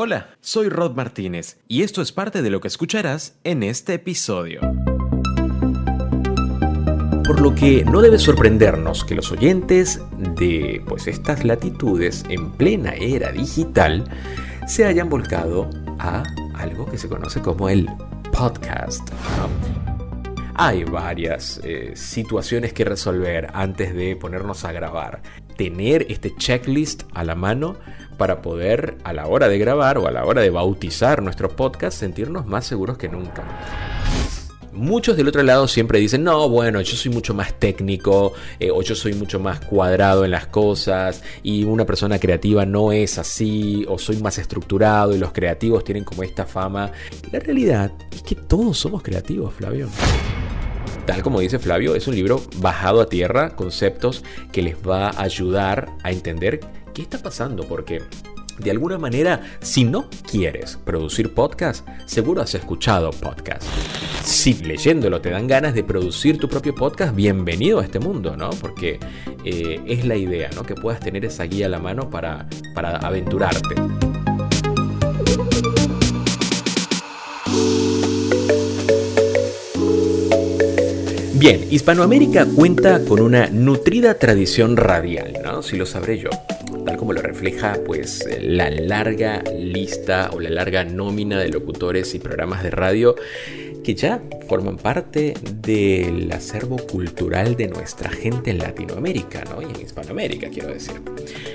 Hola, soy Rod Martínez y esto es parte de lo que escucharás en este episodio. Por lo que no debe sorprendernos que los oyentes de pues, estas latitudes en plena era digital se hayan volcado a algo que se conoce como el podcast. Hay varias eh, situaciones que resolver antes de ponernos a grabar. Tener este checklist a la mano para poder a la hora de grabar o a la hora de bautizar nuestro podcast sentirnos más seguros que nunca. Muchos del otro lado siempre dicen, no, bueno, yo soy mucho más técnico eh, o yo soy mucho más cuadrado en las cosas y una persona creativa no es así o soy más estructurado y los creativos tienen como esta fama. La realidad es que todos somos creativos, Flavio. Tal como dice Flavio, es un libro bajado a tierra, conceptos que les va a ayudar a entender qué está pasando, porque de alguna manera, si no quieres producir podcast, seguro has escuchado podcast. Si leyéndolo te dan ganas de producir tu propio podcast, bienvenido a este mundo, ¿no? Porque eh, es la idea, ¿no? Que puedas tener esa guía a la mano para, para aventurarte. Bien, Hispanoamérica cuenta con una nutrida tradición radial, ¿no? Si lo sabré yo tal como lo refleja pues la larga lista o la larga nómina de locutores y programas de radio que ya forman parte del acervo cultural de nuestra gente en Latinoamérica, ¿no? Y en Hispanoamérica, quiero decir.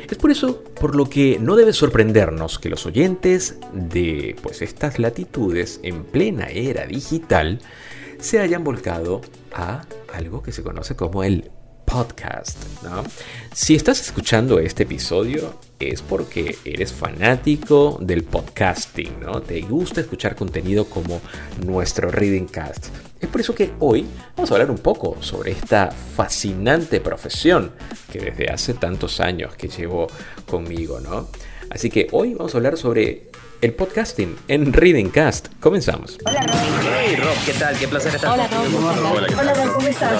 Es por eso por lo que no debe sorprendernos que los oyentes de pues estas latitudes en plena era digital se hayan volcado a algo que se conoce como el podcast. ¿no? Si estás escuchando este episodio es porque eres fanático del podcasting, ¿no? Te gusta escuchar contenido como nuestro Reading Cast. Es por eso que hoy vamos a hablar un poco sobre esta fascinante profesión que desde hace tantos años que llevo conmigo, ¿no? Así que hoy vamos a hablar sobre el podcasting en Reading Cast. Comenzamos. Hola Rob. Hey Rob, ¿qué tal? Qué placer estar Hola Rob. Hola, ¿qué Hola Rob, ¿cómo estás?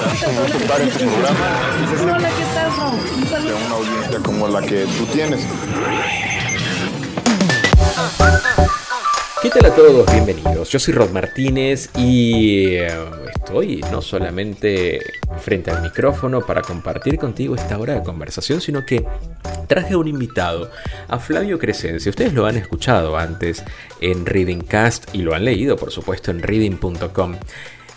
Hola, ¿qué tal Rob? Un saludo. de una audiencia como la que tú tienes. ¿Qué tal a todos? Bienvenidos. Yo soy Rod Martínez y eh, estoy no solamente frente al micrófono para compartir contigo esta hora de conversación, sino que traje a un invitado, a Flavio Crescencia. Ustedes lo han escuchado antes en Reading Cast y lo han leído, por supuesto, en reading.com.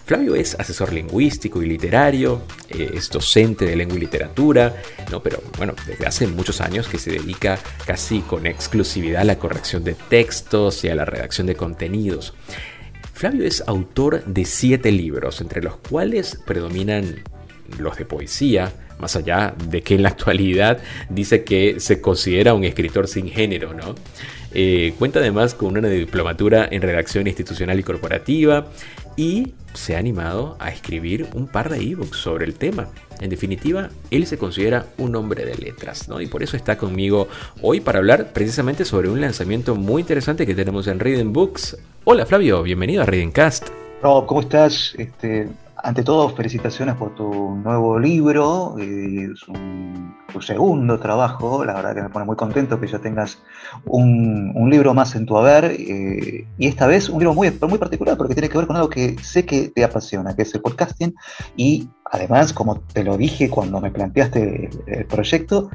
Flavio es asesor lingüístico y literario, eh, es docente de lengua y literatura, no, pero bueno, desde hace muchos años que se dedica casi con exclusividad a la corrección de textos y a la redacción de contenidos. Flavio es autor de siete libros, entre los cuales predominan los de poesía, más allá de que en la actualidad dice que se considera un escritor sin género, ¿no? Eh, cuenta además con una diplomatura en redacción institucional y corporativa y se ha animado a escribir un par de ebooks sobre el tema. En definitiva, él se considera un hombre de letras, ¿no? Y por eso está conmigo hoy para hablar precisamente sobre un lanzamiento muy interesante que tenemos en Reading Books. Hola Flavio, bienvenido a Reading Cast. Rob, ¿cómo estás? Este, ante todo, felicitaciones por tu nuevo libro, eh, es tu segundo trabajo, la verdad que me pone muy contento que ya tengas un, libro más en tu haber, eh, y esta vez un libro muy, muy particular porque tiene que ver con algo que sé que te apasiona, que es el podcasting, y además, como te lo dije cuando me planteaste el, el proyecto,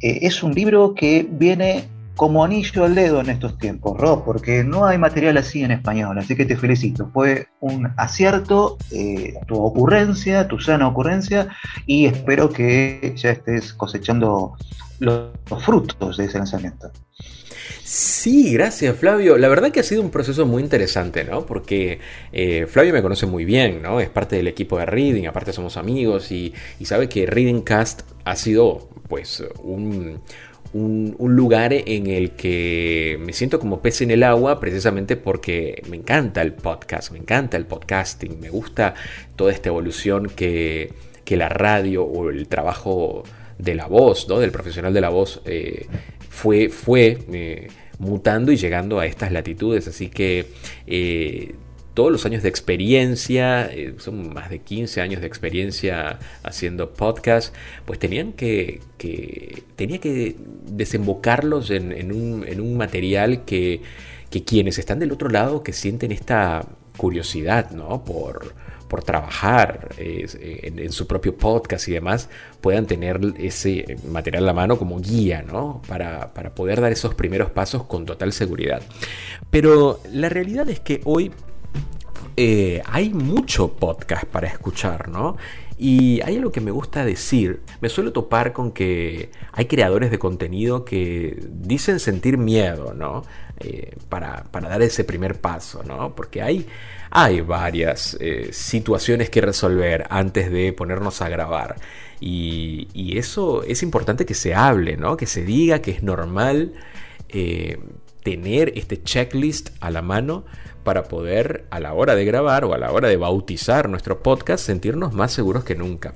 eh, es un libro que viene como anillo al dedo en estos tiempos, Rob, porque no hay material así en español, así que te felicito. Fue un acierto, eh, tu ocurrencia, tu sana ocurrencia, y espero que ya estés cosechando los, frutos de ese lanzamiento. Sí, gracias Flavio. La verdad que ha sido un proceso muy interesante, ¿no? Porque eh, Flavio me conoce muy bien, ¿no? Es parte del equipo de Reading, aparte somos amigos y, y sabe que Reading Cast ha sido, pues, un, un, lugar en el que me siento como pez en el agua precisamente porque me encanta el podcast, me encanta el podcasting, me gusta toda esta evolución que, que la radio o el trabajo de la voz, ¿no? del profesional de la voz, eh, fue, fue eh, mutando y llegando a estas latitudes. Así que eh, todos los años de experiencia, eh, son más de 15 años de experiencia haciendo podcast, pues tenían que, tenía que desembocarlos en, un, material que, que, quienes están del otro lado, que sienten esta curiosidad, ¿no? Por, por trabajar en, su propio podcast y demás, puedan tener ese material a la mano como guía, ¿no? Para, para poder dar esos primeros pasos con total seguridad. Pero la realidad es que hoy eh, hay mucho podcast para escuchar, ¿no? Y hay algo que me gusta decir, me suelo topar con que hay creadores de contenido que dicen sentir miedo, ¿no? Eh, para, dar ese primer paso, ¿no? Porque hay, hay varias eh, situaciones que resolver antes de ponernos a grabar. Y, y, eso es importante que se hable, ¿no? Que se diga que es normal tener este checklist a la mano para poder a la hora de grabar o a la hora de bautizar nuestro podcast sentirnos más seguros que nunca.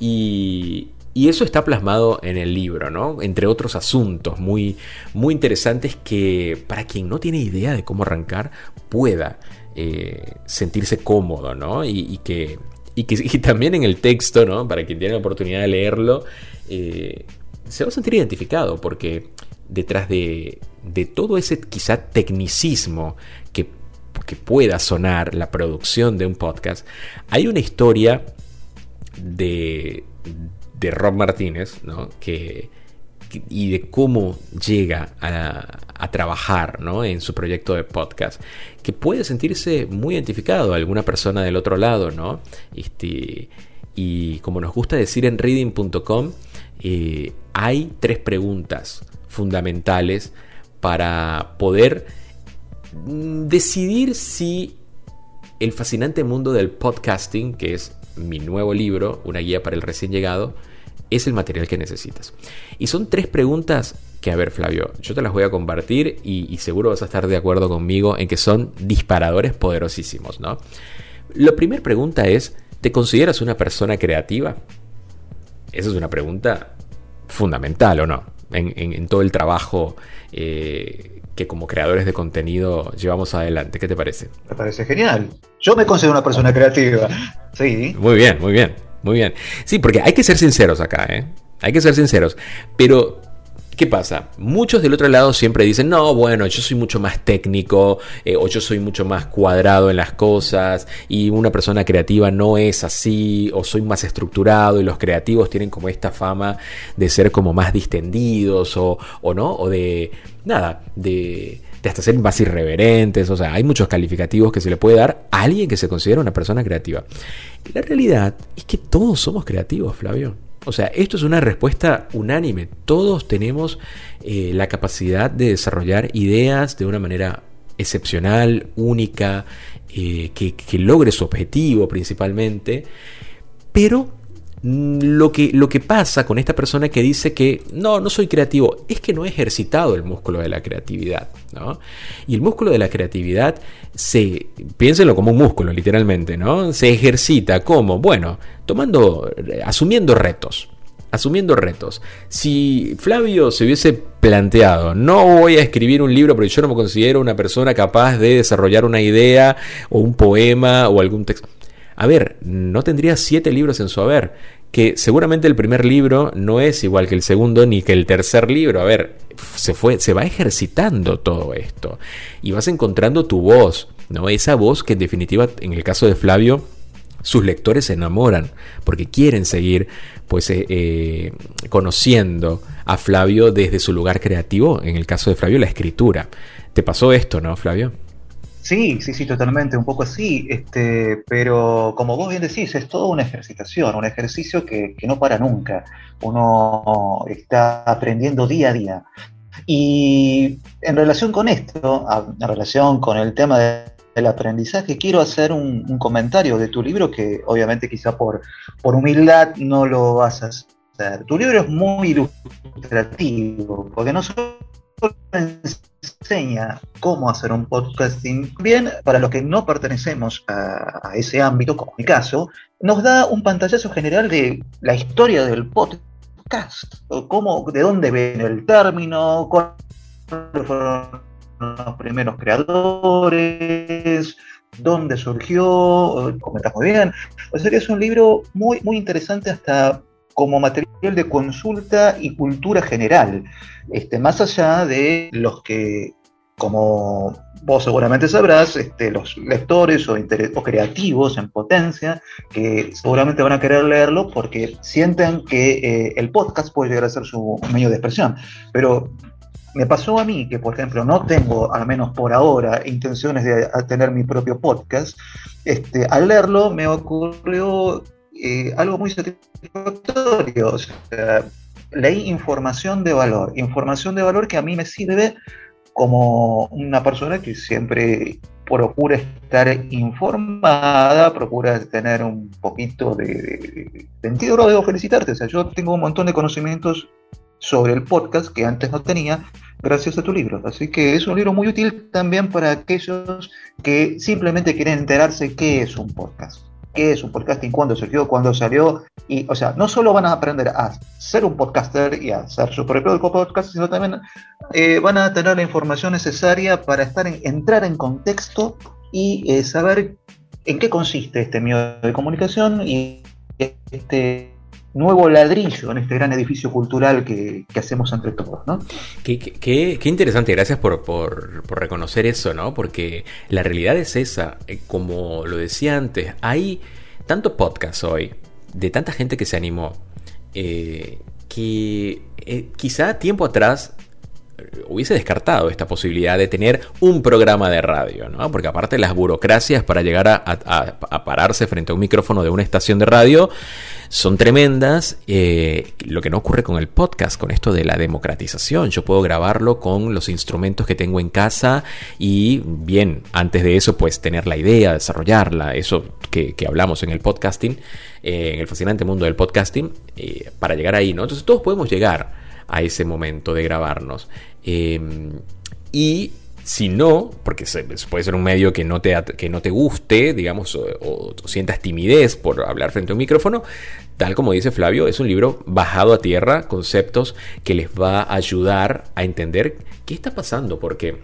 Y, eso está plasmado en el libro, ¿no? Entre otros asuntos muy, muy interesantes que para quien no tiene idea de cómo arrancar pueda eh, sentirse cómodo, ¿no? Y, que, y que también en el texto, ¿no? Para quien tiene la oportunidad de leerlo, eh, se va a sentir identificado porque detrás de, de todo ese quizá tecnicismo que que pueda sonar la producción de un podcast, hay una historia de, de Rob Martínez, ¿no? Que, y de cómo llega a, trabajar ¿no? en su proyecto de podcast, que puede sentirse muy identificado a alguna persona del otro lado, ¿no? Este, y como nos gusta decir en reading.com, eh, hay tres preguntas fundamentales para poder decidir si el fascinante mundo del podcasting, que es mi nuevo libro, una guía para el recién llegado, es el material que necesitas. Y son tres preguntas que, a ver Flavio, yo te las voy a compartir y, seguro vas a estar de acuerdo conmigo en que son disparadores poderosísimos, ¿no? La primera pregunta es, ¿te consideras una persona creativa? Esa es una pregunta fundamental, ¿o no? En, todo el trabajo eh, que como creadores de contenido llevamos adelante. ¿Qué te parece? Me parece genial. Yo me considero una persona creativa. Sí. Muy bien, muy bien, muy bien. Sí, porque hay que ser sinceros acá, ¿eh? Hay que ser sinceros. Pero ¿Qué pasa? Muchos del otro lado siempre dicen, no, bueno, yo soy mucho más técnico eh, o yo soy mucho más cuadrado en las cosas y una persona creativa no es así o soy más estructurado y los creativos tienen como esta fama de ser como más distendidos o, o no, o de, nada, de, de hasta ser más irreverentes, o sea, hay muchos calificativos que se le puede dar a alguien que se considera una persona creativa. La realidad es que todos somos creativos, Flavio. O sea, esto es una respuesta unánime. Todos tenemos eh, la capacidad de desarrollar ideas de una manera excepcional, única, eh, que, logre su objetivo principalmente. Pero lo que, lo que pasa con esta persona que dice que no, no soy creativo, es que no he ejercitado el músculo de la creatividad. ¿no? Y el músculo de la creatividad se, piénsenlo como un músculo literalmente, ¿no? Se ejercita como, bueno, tomando, asumiendo retos. Asumiendo retos. Si Flavio se hubiese planteado, no voy a escribir un libro porque yo no me considero una persona capaz de desarrollar una idea o un poema o algún texto. A ver, no tendría siete libros en su haber, que seguramente el primer libro no es igual que el segundo ni que el tercer libro. A ver, se, fue, se va ejercitando todo esto y vas encontrando tu voz, ¿no? Esa voz que en definitiva, en el caso de Flavio, sus lectores se enamoran porque quieren seguir pues eh, eh, conociendo a Flavio desde su lugar creativo, en el caso de Flavio la escritura. ¿Te pasó esto, no, Flavio? Sí, sí, sí, totalmente, un poco así, este, pero como vos bien decís, es toda una ejercitación, un ejercicio que, no para nunca. Uno está aprendiendo día a día. Y en relación con esto, en relación con el tema del aprendizaje, quiero hacer un, comentario de tu libro que obviamente quizá por, por humildad no lo vas a hacer. Tu libro es muy ilustrativo, porque no solo enseña cómo hacer un podcasting. Bien, para los que no pertenecemos a, ese ámbito, como mi caso, nos da un pantallazo general de la historia del podcast, cómo, de dónde viene el término, cuáles fueron los primeros creadores, dónde surgió, comentas muy bien. O sea es un libro muy, muy interesante hasta como material de consulta y cultura general, este, más allá de los que, como vos seguramente sabrás, este, los lectores o, creativos en potencia, que seguramente van a querer leerlo porque sienten que eh, el podcast puede llegar a ser su medio de expresión. Pero me pasó a mí que, por ejemplo, no tengo, al menos por ahora, intenciones de tener mi propio podcast. Este, al leerlo me ocurrió eh, algo muy satisfactorio. O sea, leí información de valor, información de valor que a mí me sirve como una persona que siempre procura estar informada, procura tener un poquito de, sentido. Lo debo felicitarte, o sea, yo tengo un montón de conocimientos sobre el podcast que antes no tenía gracias a tu libro. Así que es un libro muy útil también para aquellos que simplemente quieren enterarse qué es un podcast qué es un podcasting, cuándo surgió, cuándo salió. Y, o sea, no solo van a aprender a ser un podcaster y a hacer su propio podcast, sino también eh, van a tener la información necesaria para estar en, entrar en contexto y eh, saber en qué consiste este medio de comunicación y este nuevo ladrillo en este gran edificio cultural que, hacemos entre todos, ¿no? Qué, interesante, gracias por, reconocer eso, ¿no? Porque la realidad es esa, eh, como lo decía antes, hay tanto podcast hoy, de tanta gente que se animó, eh, que eh, quizá tiempo atrás hubiese descartado esta posibilidad de tener un programa de radio, ¿no? Porque aparte las burocracias para llegar a, pararse frente a un micrófono de una estación de radio son tremendas. Eh, lo que no ocurre con el podcast, con esto de la democratización. Yo puedo grabarlo con los instrumentos que tengo en casa y bien, antes de eso pues tener la idea, desarrollarla, eso que, hablamos en el podcasting, eh, en el fascinante mundo del podcasting, eh, para llegar ahí, ¿no? Entonces todos podemos llegar a ese momento de grabarnos. Em, y si no, porque puede ser un medio que no te, que no te guste, digamos, o, sientas timidez por hablar frente a un micrófono, tal como dice Flavio, es un libro bajado a tierra, conceptos que les va a ayudar a entender qué está pasando, porque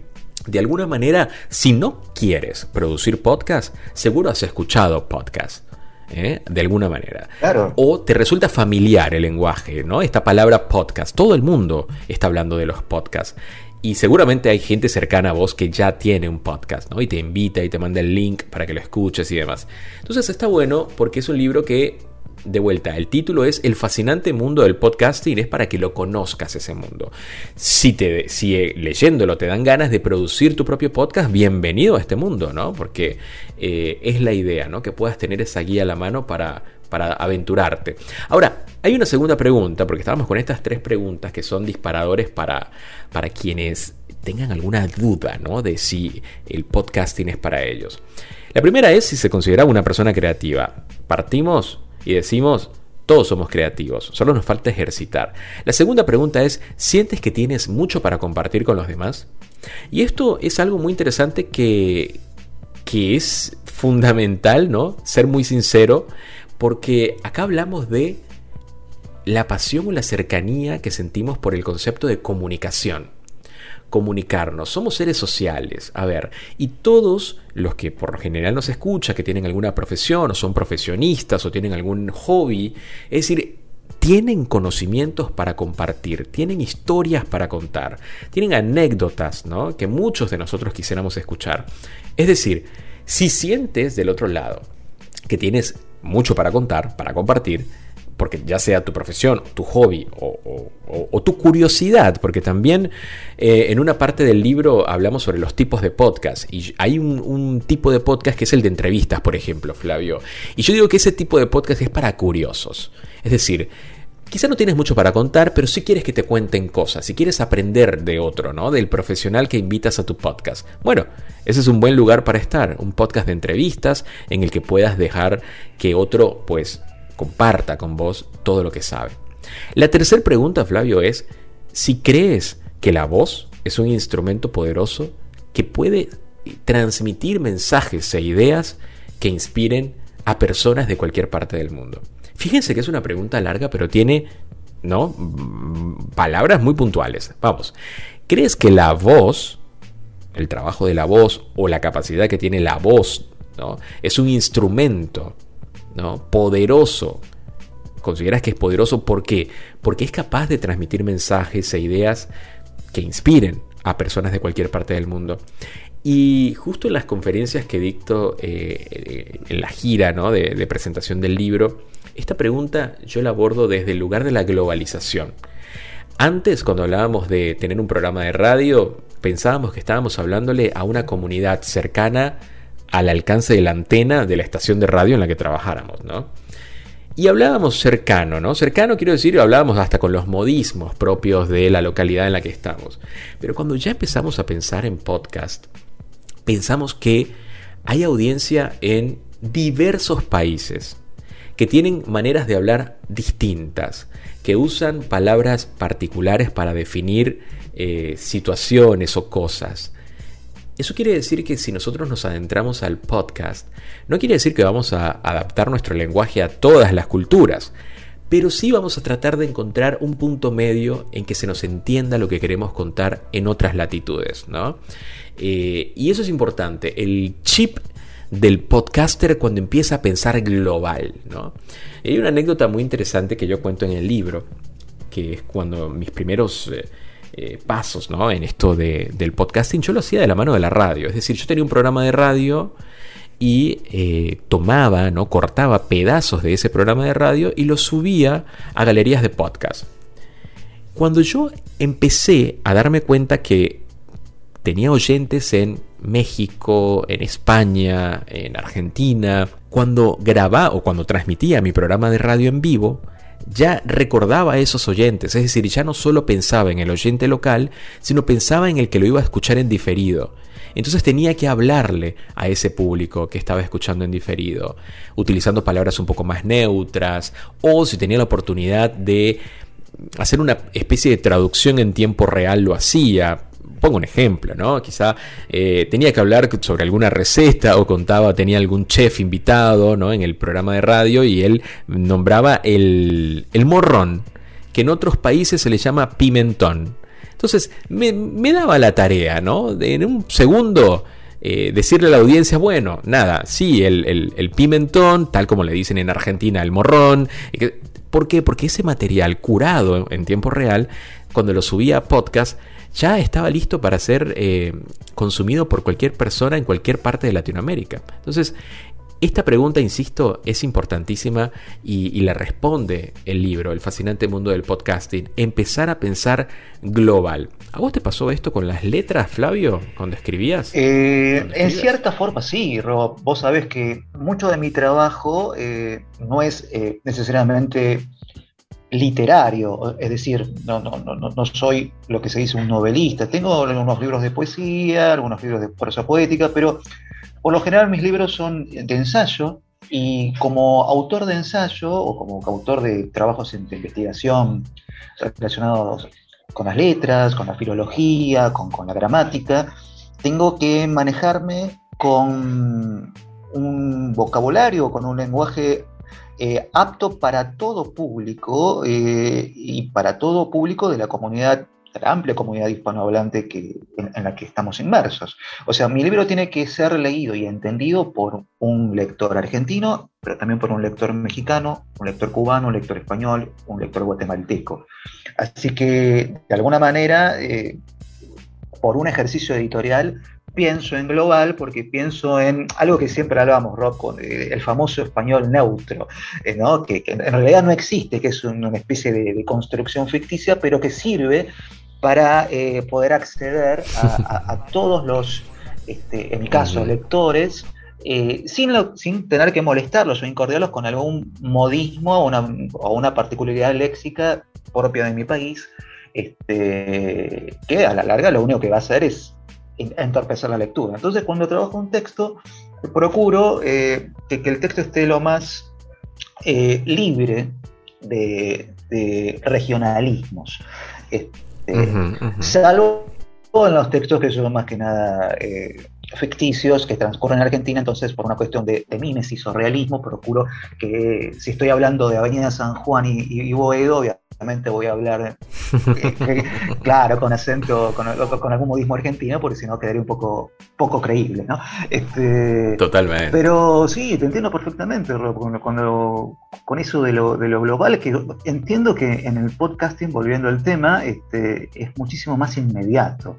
de alguna manera, si no quieres producir podcast, seguro has escuchado podcast. ¿Eh? de alguna manera. O te resulta familiar el lenguaje, ¿no? Esta palabra podcast. Todo el mundo está hablando de los podcasts. Y seguramente hay gente cercana a vos que ya tiene un podcast, ¿no? Y te invita y te manda el link para que lo escuches y demás. Entonces está bueno porque es un libro que de vuelta, el título es El fascinante mundo del podcasting, es para que lo conozcas ese mundo. Si, te, si eh, leyéndolo te dan ganas de producir tu propio podcast, bienvenido a este mundo, ¿no? Porque eh, es la idea, ¿no? Que puedas tener esa guía a la mano para, para aventurarte. Ahora, hay una segunda pregunta, porque estábamos con estas tres preguntas que son disparadores para, para quienes tengan alguna duda, ¿no? De si el podcasting es para ellos. La primera es si se considera una persona creativa. Partimos y decimos, todos somos creativos, solo nos falta ejercitar. La segunda pregunta es, ¿sientes que tienes mucho para compartir con los demás? Y esto es algo muy interesante que, que es fundamental, ¿no? Ser muy sincero, porque acá hablamos de la pasión o la cercanía que sentimos por el concepto de comunicación comunicarnos, somos seres sociales, a ver, y todos los que por lo general nos escuchan, que tienen alguna profesión, o son profesionistas, o tienen algún hobby, es decir, tienen conocimientos para compartir, tienen historias para contar, tienen anécdotas, ¿no? Que muchos de nosotros quisiéramos escuchar. Es decir, si sientes del otro lado que tienes mucho para contar, para compartir, porque ya sea tu profesión, tu hobby o, tu curiosidad, porque también eh, en una parte del libro hablamos sobre los tipos de podcast y hay un, tipo de podcast que es el de entrevistas, por ejemplo, Flavio. Y yo digo que ese tipo de podcast es para curiosos. Es decir, quizá no tienes mucho para contar, pero sí quieres que te cuenten cosas, si quieres aprender de otro, ¿no? Del profesional que invitas a tu podcast. Bueno, ese es un buen lugar para estar, un podcast de entrevistas en el que puedas dejar que otro, pues, comparta con vos todo lo que sabe. La tercera pregunta, Flavio, es si crees que la voz es un instrumento poderoso que puede transmitir mensajes e ideas que inspiren a personas de cualquier parte del mundo. Fíjense que es una pregunta larga, pero tiene, ¿no? Palabras muy puntuales. Vamos, ¿crees que la voz, el trabajo de la voz o la capacidad que tiene la voz ¿no? Es un instrumento ¿no? poderoso. ¿Consideras que es poderoso? ¿Por qué? Porque es capaz de transmitir mensajes e ideas que inspiren a personas de cualquier parte del mundo. Y justo en las conferencias que dicto eh, en la gira de, de presentación del libro, esta pregunta yo la abordo desde el lugar de la globalización. Antes, cuando hablábamos de tener un programa de radio, pensábamos que estábamos hablándole a una comunidad cercana al alcance de la antena de la estación de radio en la que trabajáramos, ¿no? Y hablábamos cercano, ¿no? Cercano quiero decir, hablábamos hasta con los modismos propios de la localidad en la que estamos. Pero cuando ya empezamos a pensar en podcast, pensamos que hay audiencia en diversos países que tienen maneras de hablar distintas, que usan palabras particulares para definir eh, situaciones o cosas. Eso quiere decir que si nosotros nos adentramos al podcast, no quiere decir que vamos a adaptar nuestro lenguaje a todas las culturas, pero sí vamos a tratar de encontrar un punto medio en que se nos entienda lo que queremos contar en otras latitudes, ¿no? Eh, y eso es importante. El chip del podcaster cuando empieza a pensar global. ¿no? hay una anécdota muy interesante que yo cuento en el libro, que es cuando mis primeros eh, eh, pasos ¿no? en esto del podcasting, yo lo hacía de la mano de la radio. Es decir, yo tenía un programa de radio y eh, tomaba, ¿no? cortaba pedazos de ese programa de radio y los subía a galerías de podcast. Cuando yo empecé a darme cuenta que tenía oyentes en México, en España, en Argentina. Cuando grababa o cuando transmitía mi programa de radio en vivo, ya recordaba a esos oyentes, es decir, ya no solo pensaba en el oyente local, sino pensaba en el que lo iba a escuchar en diferido. Entonces tenía que hablarle a ese público que estaba escuchando en diferido, utilizando palabras un poco más neutras, o si tenía la oportunidad de hacer una especie de traducción en tiempo real, lo hacía, pongo un ejemplo, ¿no? Quizá eh, tenía que hablar sobre alguna receta o contaba, tenía algún chef invitado, ¿no? En el programa de radio y él nombraba el, morrón, que en otros países se le llama pimentón. Entonces me, daba la tarea, ¿no? De, en un segundo eh, decirle a la audiencia, bueno, nada, sí, el, pimentón, tal como le dicen en Argentina, el morrón. ¿Por qué? Porque ese material curado en tiempo real, cuando lo subía a podcast, ya estaba listo para ser eh, consumido por cualquier persona en cualquier parte de Latinoamérica. Entonces, esta pregunta, insisto, es importantísima y, la responde el libro, El fascinante mundo del podcasting, empezar a pensar global. ¿A vos te pasó esto con las letras, Flavio, cuando escribías? Eh, en cierta forma sí, Rob. Vos sabés que mucho de mi trabajo eh, no es necesariamente literario, es decir, no, no, no, no soy lo que se dice un novelista. Tengo algunos libros de poesía, algunos libros de prosa poética, pero por lo general mis libros son de ensayo y como autor de ensayo o como autor de trabajos de investigación relacionados con las letras, con la filología, con, con la gramática, tengo que manejarme con un vocabulario, con un lenguaje eh, apto para todo público eh, y para todo público de la comunidad, de la amplia comunidad hispanohablante que, en, la que estamos inmersos. O sea, mi libro tiene que ser leído y entendido por un lector argentino, pero también por un lector mexicano, un lector cubano, un lector español, un lector guatemalteco. Así que, de alguna manera, eh, por un ejercicio editorial, pienso en global porque pienso en algo que siempre hablamos, Rob, con eh, el famoso español neutro, eh, ¿no? que, en realidad no existe, que es una especie de, construcción ficticia, pero que sirve para eh, poder acceder a, todos los, este, en mi caso, lectores, sin, sin, tener que molestarlos o incordiarlos con algún modismo o una, o una particularidad léxica propia de mi país, este, que a la larga lo único que va a hacer es entorpecer la lectura. Entonces, cuando trabajo un texto, procuro eh, que, el texto esté lo más eh, libre de, regionalismos. Este, salvo en los textos que son más que nada eh, ficticios que transcurren en Argentina, entonces por una cuestión de, de mímesis o realismo, procuro que si estoy hablando de Avenida San Juan y, y Boedo, obviamente voy a hablar, eh, claro, con acento, con, con, algún modismo argentino, porque si no quedaría un poco, poco creíble, ¿no? Este, Totalmente. Pero sí, te entiendo perfectamente, Rob, cuando, con eso de lo, de lo global, que entiendo que en el podcasting, volviendo al tema, este, es muchísimo más inmediato.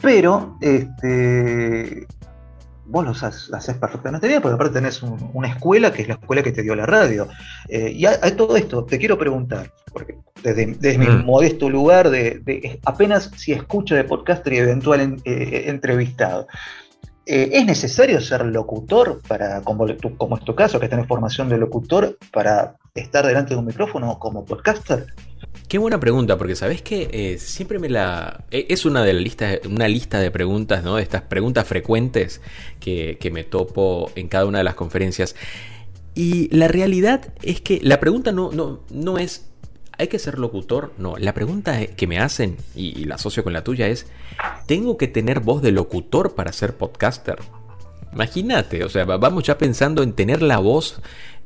Pero este, vos lo haces, perfectamente bien, porque aparte tenés una escuela que es la escuela que te dio la radio. Eh, y a, todo esto te quiero preguntar, porque desde, mi mm. modesto lugar, de, apenas si escucho de podcaster y eventual eh, entrevistado, eh, ¿es necesario ser locutor para, como, como es tu caso, que tenés formación de locutor, para estar delante de un micrófono como podcaster? Qué buena pregunta, porque sabes que eh, siempre me la. Eh, es una de las listas, una lista de preguntas, ¿no? Estas preguntas frecuentes que, me topo en cada una de las conferencias. Y la realidad es que la pregunta no, no, no es. ¿Hay que ser locutor? No. La pregunta que me hacen, y, la asocio con la tuya, es: ¿tengo que tener voz de locutor para ser podcaster? Imagínate, o sea, vamos ya pensando en tener la voz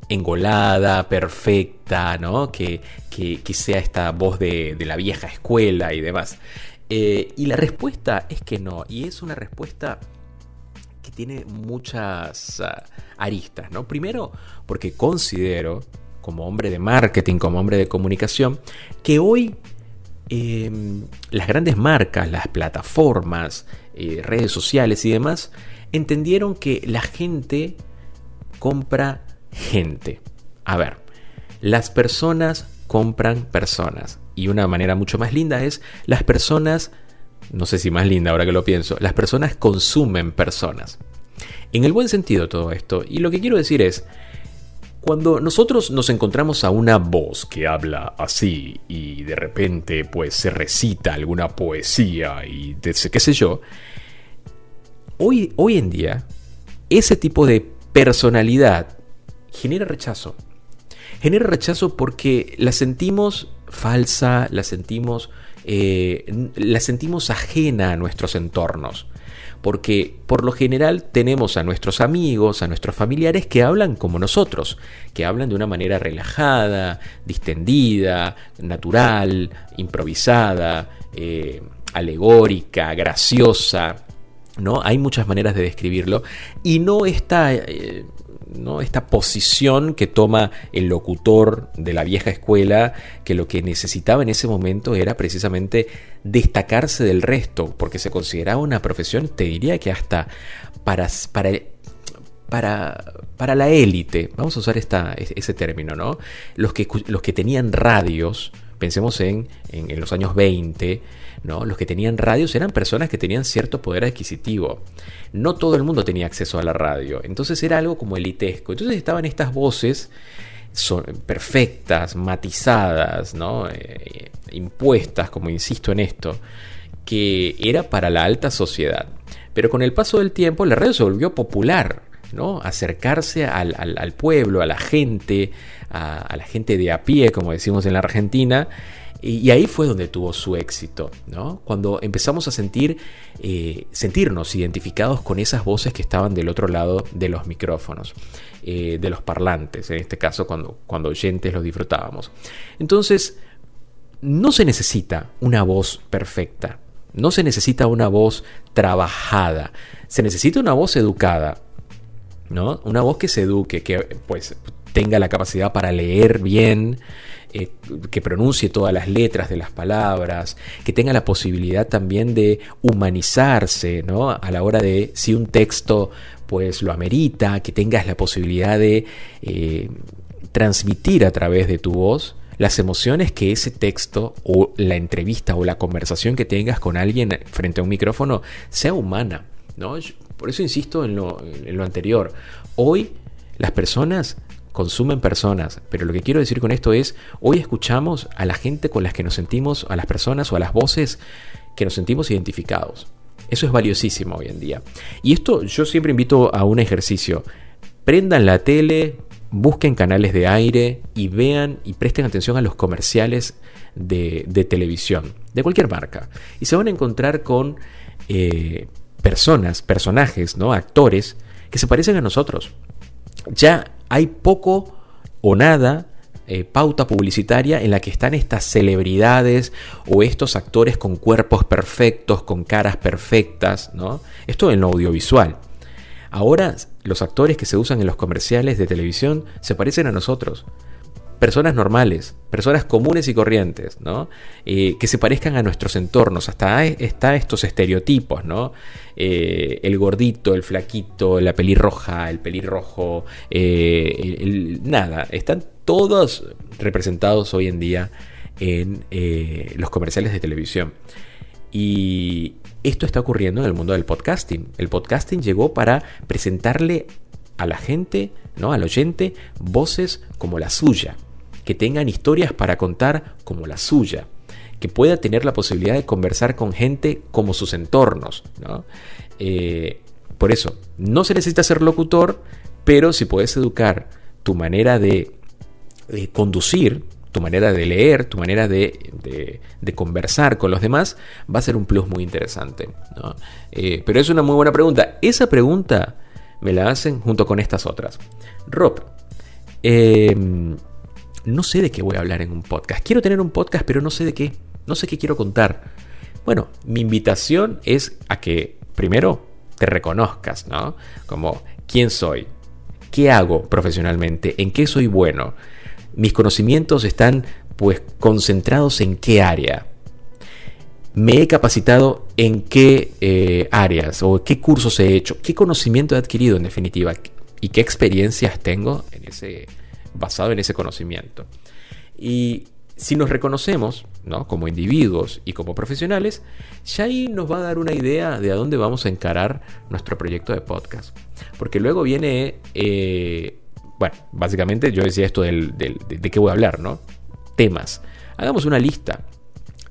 engolada, perfecta, ¿no? Que, que, sea esta voz de, la vieja escuela y demás. Eh, y la respuesta es que no, y es una respuesta que tiene muchas ah, aristas, ¿no? Primero, porque considero, como hombre de marketing, como hombre de comunicación, que hoy em, las grandes marcas, las plataformas, eh, redes sociales y demás, entendieron que la gente compra gente. A ver, las personas compran personas. Y una manera mucho más linda es las personas, no sé si más linda ahora que lo pienso, las personas consumen personas. En el buen sentido todo esto. Y lo que quiero decir es, cuando nosotros nos encontramos a una voz que habla así y de repente pues se recita alguna poesía y qué sé yo, hoy, hoy en día ese tipo de personalidad genera rechazo. Genera rechazo porque la sentimos falsa, la sentimos, eh, la sentimos ajena a nuestros entornos. Porque por lo general tenemos a nuestros amigos, a nuestros familiares que hablan como nosotros, que hablan de una manera relajada, distendida, natural, improvisada, eh, alegórica, graciosa. ¿No? Hay muchas maneras de describirlo y no está eh, esta posición que toma el locutor de la vieja escuela, que lo que necesitaba en ese momento era precisamente destacarse del resto, porque se consideraba una profesión, te diría que hasta para, para, para, para la élite, vamos a usar esta, ese término, ¿no? Los que, los que tenían radios, pensemos en, en, los años 20, ¿no? Los que tenían radios eran personas que tenían cierto poder adquisitivo. No todo el mundo tenía acceso a la radio, entonces era algo como elitesco. Entonces estaban estas voces son perfectas, matizadas, ¿no? Eh, impuestas, como insisto en esto, que era para la alta sociedad. Pero con el paso del tiempo la radio se volvió popular, ¿no? Acercarse al, al pueblo, a la gente, a, la gente de a pie, como decimos en la Argentina, y, ahí fue donde tuvo su éxito, ¿no? Cuando empezamos a sentir, eh, sentirnos identificados con esas voces que estaban del otro lado de los micrófonos, eh, de los parlantes, en este caso cuando, cuando oyentes los disfrutábamos. Entonces, no se necesita una voz perfecta, no se necesita una voz trabajada, se necesita una voz educada, ¿no? Una voz que se eduque, que pues tenga la capacidad para leer bien, eh, que pronuncie todas las letras de las palabras, que tenga la posibilidad también de humanizarse, ¿no? A la hora de si un texto pues lo amerita, que tengas la posibilidad de eh, transmitir a través de tu voz las emociones que ese texto o la entrevista o la conversación que tengas con alguien frente a un micrófono sea humana, ¿no? Por eso insisto en lo, en lo anterior. Hoy las personas consumen personas, pero lo que quiero decir con esto es, hoy escuchamos a la gente con las que nos sentimos, a las personas o a las voces que nos sentimos identificados. Eso es valiosísimo hoy en día. Y esto yo siempre invito a un ejercicio. Prendan la tele, busquen canales de aire y vean y presten atención a los comerciales de, televisión, de cualquier marca. Y se van a encontrar con... Eh, personas, personajes, ¿no? Actores que se parecen a nosotros. Ya hay poco o nada eh, pauta publicitaria en la que están estas celebridades o estos actores con cuerpos perfectos, con caras perfectas, ¿no? Esto en lo audiovisual. Ahora los actores que se usan en los comerciales de televisión se parecen a nosotros personas normales, personas comunes y corrientes, ¿no? Eh, que se parezcan a nuestros entornos. Hasta está estos estereotipos, ¿no? Eh, el gordito, el flaquito, la pelirroja, el pelirrojo, eh, nada, están todos representados hoy en día en los comerciales de televisión. Y esto está ocurriendo en el mundo del podcasting. El podcasting llegó para presentarle a la gente, ¿no? al oyente, voces como la suya que tengan historias para contar como la suya, que pueda tener la posibilidad de conversar con gente como sus entornos. Eh, por eso, no se necesita ser locutor, pero si puedes educar tu manera de, conducir, tu manera de leer, tu manera de, conversar con los demás, va a ser un plus muy interesante. Eh, pero es una muy buena pregunta. Esa pregunta me la hacen junto con estas otras. Rob, eh, no sé de qué voy a hablar en un podcast. Quiero tener un podcast, pero no sé de qué. No sé qué quiero contar. Bueno, mi invitación es a que primero te reconozcas, ¿no? Como quién soy, qué hago profesionalmente, en qué soy bueno. Mis conocimientos están pues concentrados en qué área. Me he capacitado en qué eh, áreas o qué cursos he hecho, qué conocimiento he adquirido en definitiva y qué experiencias tengo en ese, basado en ese conocimiento. Y si nos reconocemos ¿no? como individuos y como profesionales, ya ahí nos va a dar una idea de a dónde vamos a encarar nuestro proyecto de podcast. Porque luego viene, eh, bueno, básicamente yo decía esto del, de, qué voy a hablar, ¿no? Temas. Hagamos una lista.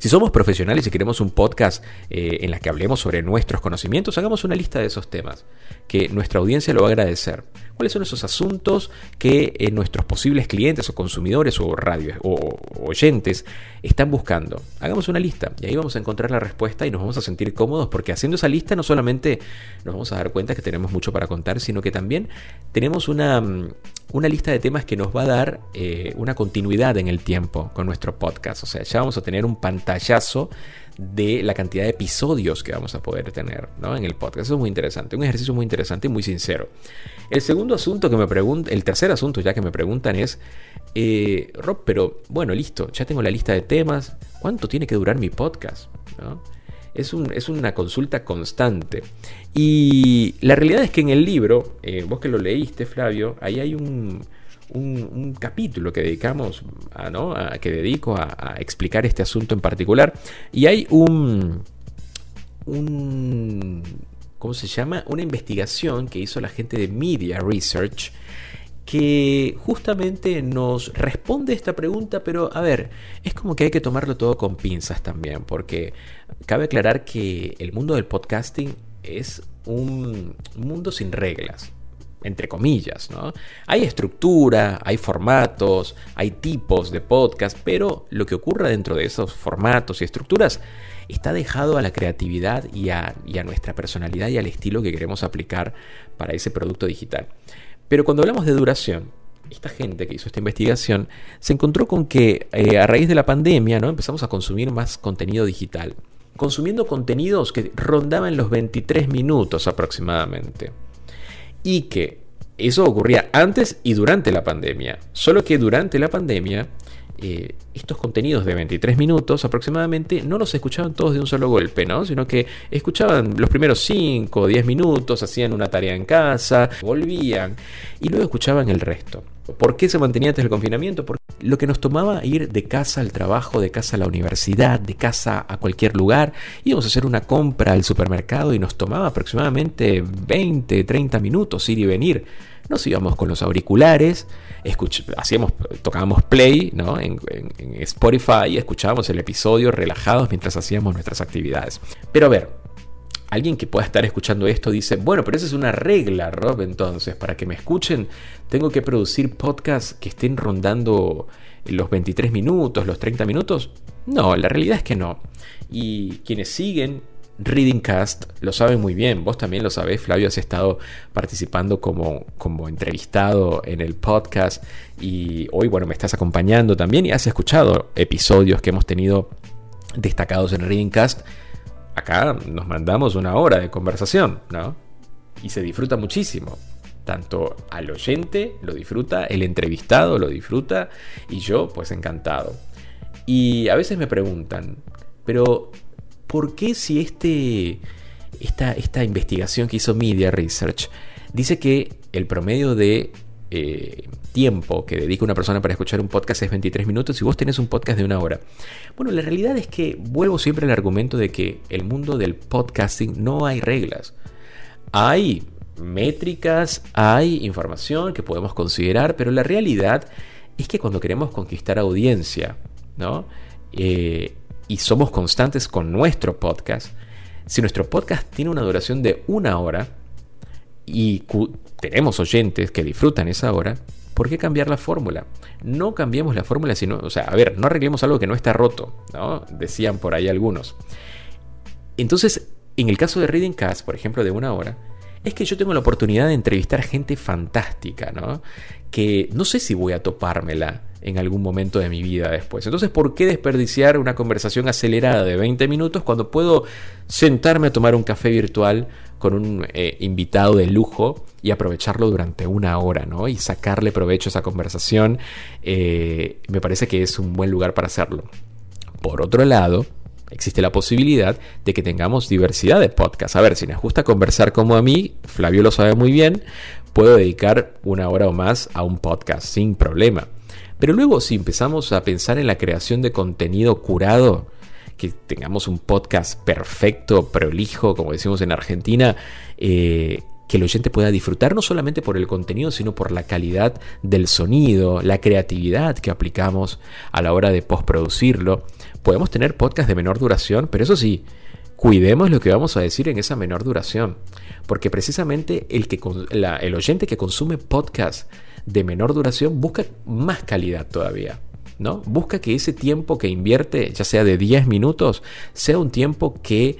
Si somos profesionales y queremos un podcast eh, en la que hablemos sobre nuestros conocimientos, hagamos una lista de esos temas, que nuestra audiencia lo va a agradecer. ¿Cuáles son esos asuntos que eh, nuestros posibles clientes o consumidores o radio o, oyentes están buscando? Hagamos una lista y ahí vamos a encontrar la respuesta y nos vamos a sentir cómodos porque haciendo esa lista no solamente nos vamos a dar cuenta que tenemos mucho para contar, sino que también tenemos una, mm, una lista de temas que nos va a dar eh, una continuidad en el tiempo con nuestro podcast. O sea, ya vamos a tener un pantallazo de la cantidad de episodios que vamos a poder tener ¿no? en el podcast. Eso es muy interesante, un ejercicio muy interesante y muy sincero. El segundo asunto que me preguntan, el tercer asunto ya que me preguntan es, eh, Rob, pero bueno, listo, ya tengo la lista de temas, ¿cuánto tiene que durar mi podcast? Es, es, una consulta constante. Y la realidad es que en el libro, eh, vos que lo leíste, Flavio, ahí hay un, un, capítulo que dedicamos a, ¿no? que dedico a, explicar este asunto en particular. Y hay un, un. ¿Cómo se llama? Una investigación que hizo la gente de Media Research que justamente nos responde esta pregunta, pero a ver, es como que hay que tomarlo todo con pinzas también, porque cabe aclarar que el mundo del podcasting es un mundo sin reglas entre comillas, ¿no? Hay estructura, hay formatos, hay tipos de podcast, pero lo que ocurra dentro de esos formatos y estructuras está dejado a la creatividad y a, nuestra personalidad y al estilo que queremos aplicar para ese producto digital. Pero cuando hablamos de duración, esta gente que hizo esta investigación se encontró con que eh, a raíz de la pandemia ¿no? empezamos a consumir más contenido digital, consumiendo contenidos que rondaban los 23 minutos aproximadamente y que eso ocurría antes y durante la pandemia. Solo que durante la pandemia eh, estos contenidos de 23 minutos aproximadamente no los escuchaban todos de un solo golpe, ¿no? Sino que escuchaban los primeros 5 o 10 minutos, hacían una tarea en casa, volvían y luego escuchaban el resto. ¿Por qué se mantenía antes del confinamiento? Porque lo que nos tomaba ir de casa al trabajo, de casa a la universidad, de casa a cualquier lugar, íbamos a hacer una compra al supermercado y nos tomaba aproximadamente 20, 30 minutos ir y venir. Nos íbamos con los auriculares, hacíamos, tocábamos play ¿no? en, en Spotify y escuchábamos el episodio relajados mientras hacíamos nuestras actividades. Pero a ver, alguien que pueda estar escuchando esto dice, bueno, pero esa es una regla, Rob, entonces, para que me escuchen, tengo que producir podcasts que estén rondando los 23 minutos, los 30 minutos. No, la realidad es que no. Y quienes siguen Reading Cast, lo saben muy bien, vos también lo sabés, Flavio, has estado participando como, como entrevistado en el podcast y hoy, bueno, me estás acompañando también y has escuchado episodios que hemos tenido destacados en Reading Cast. Acá nos mandamos una hora de conversación, ¿no? Y se disfruta muchísimo. Tanto al oyente lo disfruta, el entrevistado lo disfruta y yo pues encantado. Y a veces me preguntan, pero ¿por qué si este, esta, esta investigación que hizo Media Research dice que el promedio de eh, tiempo que dedica una persona para escuchar un podcast es 23 minutos y vos tenés un podcast de una hora. Bueno, la realidad es que vuelvo siempre al argumento de que el mundo del podcasting no hay reglas. Hay métricas, hay información que podemos considerar, pero la realidad es que cuando queremos conquistar audiencia, ¿no? Eh, y somos constantes con nuestro podcast, si nuestro podcast tiene una duración de una hora y tenemos oyentes que disfrutan esa hora, ¿por qué cambiar la fórmula? No cambiemos la fórmula, sino, o sea, a ver, no arreglemos algo que no está roto, ¿no? Decían por ahí algunos. Entonces, en el caso de Reading Cast, por ejemplo, de una hora, es que yo tengo la oportunidad de entrevistar gente fantástica, ¿no? Que no sé si voy a topármela en algún momento de mi vida después. Entonces, ¿por qué desperdiciar una conversación acelerada de 20 minutos cuando puedo sentarme a tomar un café virtual con un eh, invitado de lujo y aprovecharlo durante una hora, ¿no? Y sacarle provecho a esa conversación, eh, me parece que es un buen lugar para hacerlo. Por otro lado, existe la posibilidad de que tengamos diversidad de podcasts. A ver, si nos gusta conversar como a mí, Flavio lo sabe muy bien, puedo dedicar una hora o más a un podcast sin problema. Pero luego si empezamos a pensar en la creación de contenido curado, que tengamos un podcast perfecto, prolijo, como decimos en Argentina, eh, que el oyente pueda disfrutar no solamente por el contenido, sino por la calidad del sonido, la creatividad que aplicamos a la hora de postproducirlo. Podemos tener podcasts de menor duración, pero eso sí, cuidemos lo que vamos a decir en esa menor duración, porque precisamente el, que, el oyente que consume podcast de menor duración busca más calidad todavía. ¿no? Busca que ese tiempo que invierte, ya sea de 10 minutos, sea un tiempo que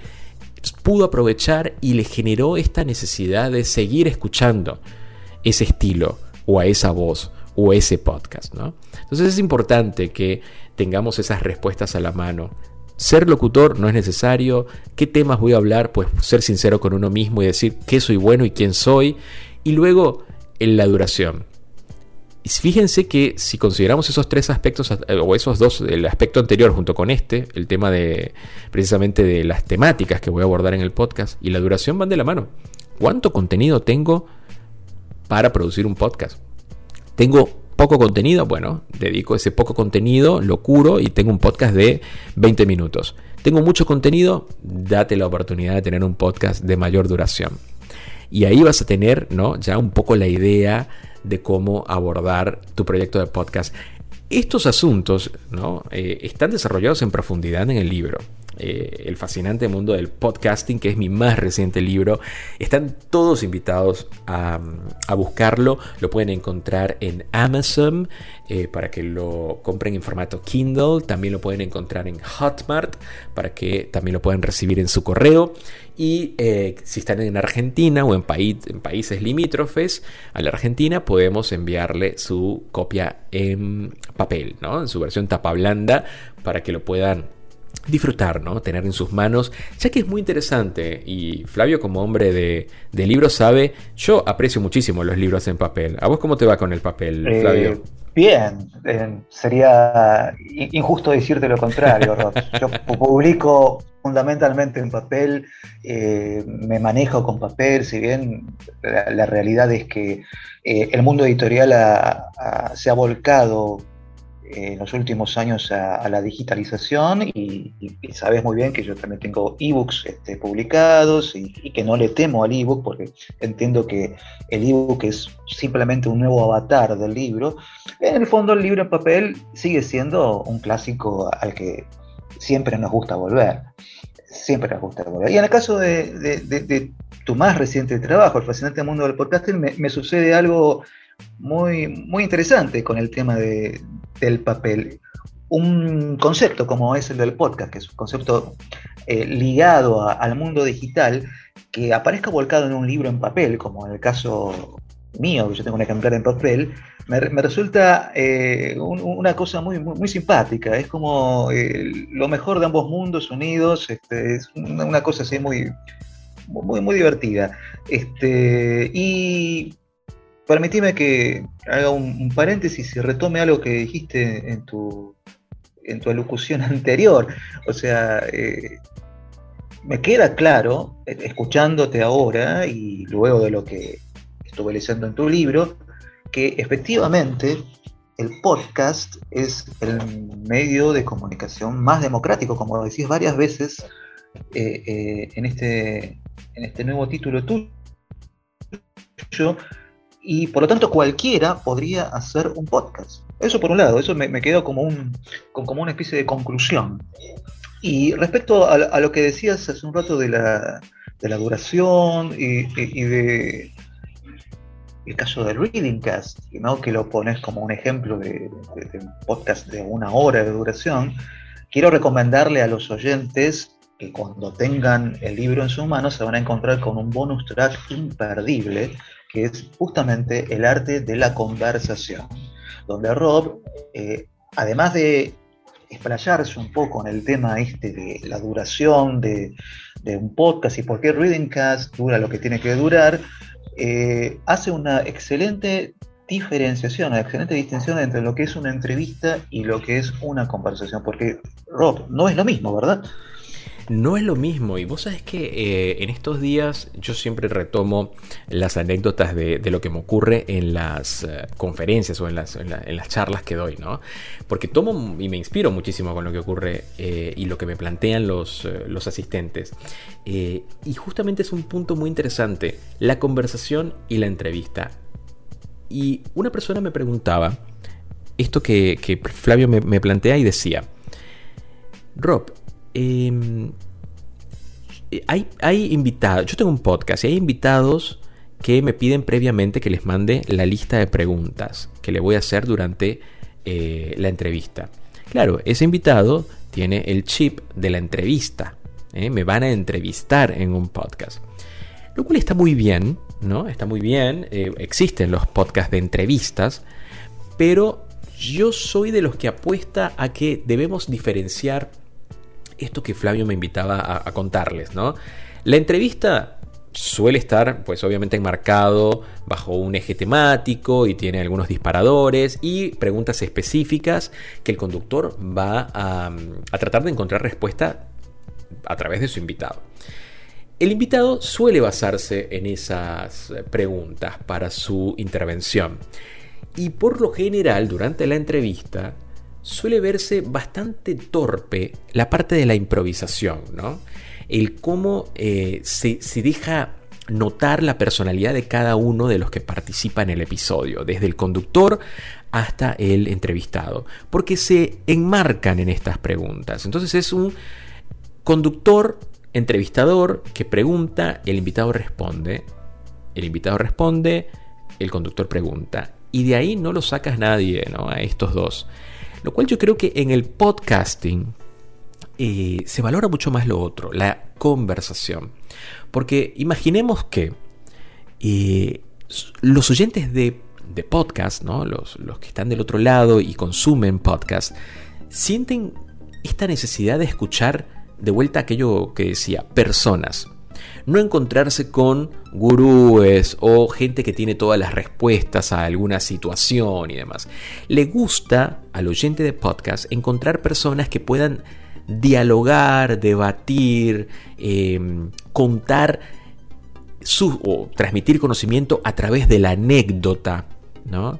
pudo aprovechar y le generó esta necesidad de seguir escuchando ese estilo o a esa voz o ese podcast. ¿no? Entonces es importante que tengamos esas respuestas a la mano. Ser locutor no es necesario. ¿Qué temas voy a hablar? Pues ser sincero con uno mismo y decir qué soy bueno y quién soy. Y luego en la duración. Y fíjense que si consideramos esos tres aspectos, eh, o esos dos, el aspecto anterior junto con este, el tema de precisamente de las temáticas que voy a abordar en el podcast y la duración van de la mano. ¿Cuánto contenido tengo para producir un podcast? ¿Tengo poco contenido? Bueno, dedico ese poco contenido, lo curo y tengo un podcast de 20 minutos. ¿Tengo mucho contenido? Date la oportunidad de tener un podcast de mayor duración. Y ahí vas a tener ¿no? ya un poco la idea de cómo abordar tu proyecto de podcast. Estos asuntos ¿no? Eh, están desarrollados en profundidad en el libro. Eh, el fascinante mundo del podcasting, que es mi más reciente libro. Están todos invitados a, buscarlo. Lo pueden encontrar en Amazon eh, para que lo compren en formato Kindle. También lo pueden encontrar en Hotmart para que también lo puedan recibir en su correo. Y eh, si están en Argentina o en, en países limítrofes a la Argentina, podemos enviarle su copia en papel, ¿no? en su versión tapa blanda, para que lo puedan disfrutar, ¿no? Tener en sus manos, ya que es muy interesante y Flavio como hombre de, libros sabe, yo aprecio muchísimo los libros en papel. ¿A vos cómo te va con el papel, eh, Flavio? bien, eh, sería injusto decirte lo contrario, Rob. Yo publico fundamentalmente en papel, eh, me manejo con papel, si bien la, realidad es que el mundo editorial se ha volcado en los últimos años a, la digitalización y, sabes muy bien que yo también tengo ebooks este, publicados y, que no le temo al ebook porque entiendo que el ebook es simplemente un nuevo avatar del libro. En el fondo el libro en papel sigue siendo un clásico al que siempre nos gusta volver. Siempre nos gusta volver. Y en el caso de, tu más reciente trabajo, el fascinante mundo del podcasting, me, me sucede algo muy, muy interesante con el tema de, del papel. un concepto como es el del podcast, que es un concepto eh, ligado al mundo digital, que aparezca volcado en un libro en papel, como en el caso mío, que yo tengo un ejemplar en papel, me, resulta eh, una cosa muy, muy, simpática. Es como lo mejor de ambos mundos unidos. Este, es una, cosa así muy, muy, muy divertida. Este, y permitime que haga un, paréntesis y retome algo que dijiste en tu, en tu alocución anterior. O sea, eh, me queda claro, eh, escuchándote ahora y luego de lo que estuve leyendo en tu libro, que efectivamente el podcast es el medio de comunicación más democrático, como decís varias veces eh, en, este, en este nuevo título tuyo y por lo tanto cualquiera podría hacer un podcast. Eso por un lado, eso me, me quedó como, un, como una especie de conclusión. Y respecto a, lo que decías hace un rato de la, de la duración y, de el caso del Reading Cast, ¿no? que lo pones como un ejemplo de, de, un podcast de una hora de duración, quiero recomendarle a los oyentes que cuando tengan el libro en sus manos se van a encontrar con un bonus track imperdible que es justamente el arte de la conversación, donde Rob, eh, además de explayarse un poco en el tema este de la duración de, un podcast y por qué Reading Cast dura lo que tiene que durar, eh, hace una excelente diferenciación, una excelente distinción entre lo que es una entrevista y lo que es una conversación, porque Rob, no es lo mismo, ¿verdad? No es lo mismo, y vos sabés que eh, en estos días yo siempre retomo las anécdotas de, lo que me ocurre en las eh, conferencias o en las, charlas que doy, ¿no? Porque tomo y me inspiro muchísimo con lo que ocurre eh, y lo que me plantean los, asistentes. y justamente es un punto muy interesante, la conversación y la entrevista. Y una persona me preguntaba esto que, Flavio me, me plantea y decía, Rob, Em, hay, invitados, yo tengo un podcast y hay invitados que me piden previamente que les mande la lista de preguntas que le voy a hacer durante eh, la entrevista. Claro, ese invitado tiene el chip de la entrevista. ¿eh? Me van a entrevistar en un podcast. Lo cual está muy bien, ¿no? Está muy bien. Eh, existen los podcasts de entrevistas. Pero yo soy de los que apuesta a que debemos diferenciar esto que Flavio me invitaba a, contarles, ¿no? La entrevista suele estar, pues obviamente enmarcado bajo un eje temático y tiene algunos disparadores y preguntas específicas que el conductor va a, tratar de encontrar respuesta a través de su invitado. El invitado suele basarse en esas preguntas para su intervención y por lo general durante la entrevista suele verse bastante torpe la parte de la improvisación, ¿no? El cómo eh, se, deja notar la personalidad de cada uno de los que participa en el episodio, desde el conductor hasta el entrevistado, porque se enmarcan en estas preguntas. Entonces es un conductor, entrevistador, que pregunta, el invitado responde, el invitado responde, el conductor pregunta. Y de ahí no lo sacas nadie, ¿no? A estos dos. Lo cual yo creo que en el podcasting eh, se valora mucho más lo otro, la conversación. Porque imaginemos que eh, los oyentes de, podcast, ¿no? los, los que están del otro lado y consumen podcast, sienten esta necesidad de escuchar de vuelta aquello que decía, personas, no encontrarse con gurúes o gente que tiene todas las respuestas a alguna situación y demás. Le gusta al oyente de podcast encontrar personas que puedan dialogar, debatir, em, contar su, o transmitir conocimiento a través de la anécdota, ¿no?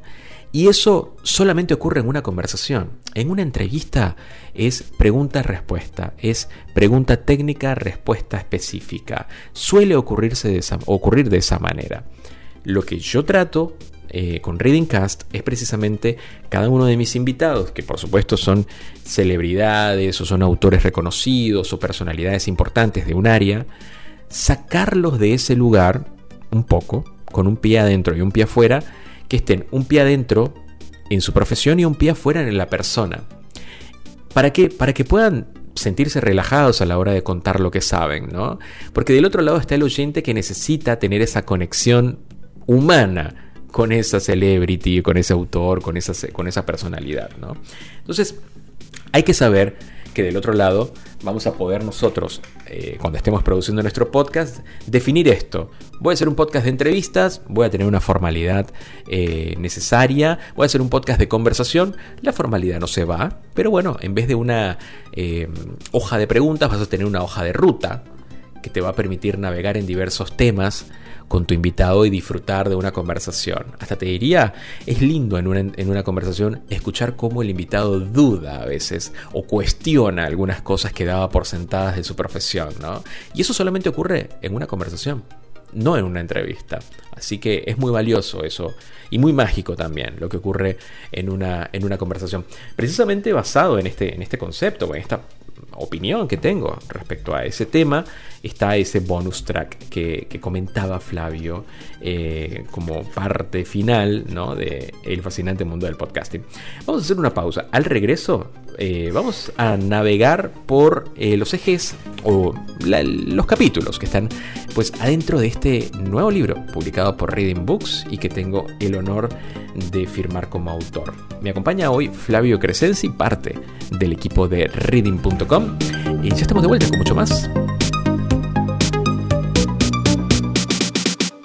Y eso solamente ocurre en una conversación. En una entrevista es pregunta-respuesta, es pregunta técnica, respuesta específica. Suele ocurrirse de ocurrir de esa manera. Lo que yo trato eh, con Reading Cast es precisamente cada uno de mis invitados, que por supuesto son celebridades o son autores reconocidos o personalidades importantes de un área, sacarlos de ese lugar un poco, con un pie adentro y un pie afuera, que estén un pie adentro en su profesión y un pie afuera en la persona. ¿Para qué? Para que puedan sentirse relajados a la hora de contar lo que saben, ¿no? Porque del otro lado está el oyente que necesita tener esa conexión humana con esa celebrity, con ese autor, con esa, con esa personalidad, ¿no? Entonces, hay que saber que del otro lado vamos a poder nosotros, eh, cuando estemos produciendo nuestro podcast, definir esto. Voy a hacer un podcast de entrevistas, voy a tener una formalidad eh, necesaria, voy a hacer un podcast de conversación, la formalidad no se va, pero bueno, en vez de una eh, hoja de preguntas vas a tener una hoja de ruta que te va a permitir navegar en diversos temas con tu invitado y disfrutar de una conversación. Hasta te diría, es lindo en una, conversación escuchar cómo el invitado duda a veces o cuestiona algunas cosas que daba por sentadas de su profesión, ¿no? Y eso solamente ocurre en una conversación no en una entrevista. Así que es muy valioso eso y muy mágico también lo que ocurre en una, en una conversación. Precisamente basado en este, en este concepto, en esta opinión que tengo respecto a ese tema, está ese bonus track que, comentaba Flavio eh, como parte final ¿no? de El fascinante mundo del podcasting. Vamos a hacer una pausa. Al regreso eh, vamos a navegar por eh, los ejes o los capítulos que están pues adentro de este nuevo libro publicado por Reading Books y que tengo el honor de firmar como autor. Me acompaña hoy Flavio Crescenzi, parte del equipo de reading.com y ya estamos de vuelta con mucho más.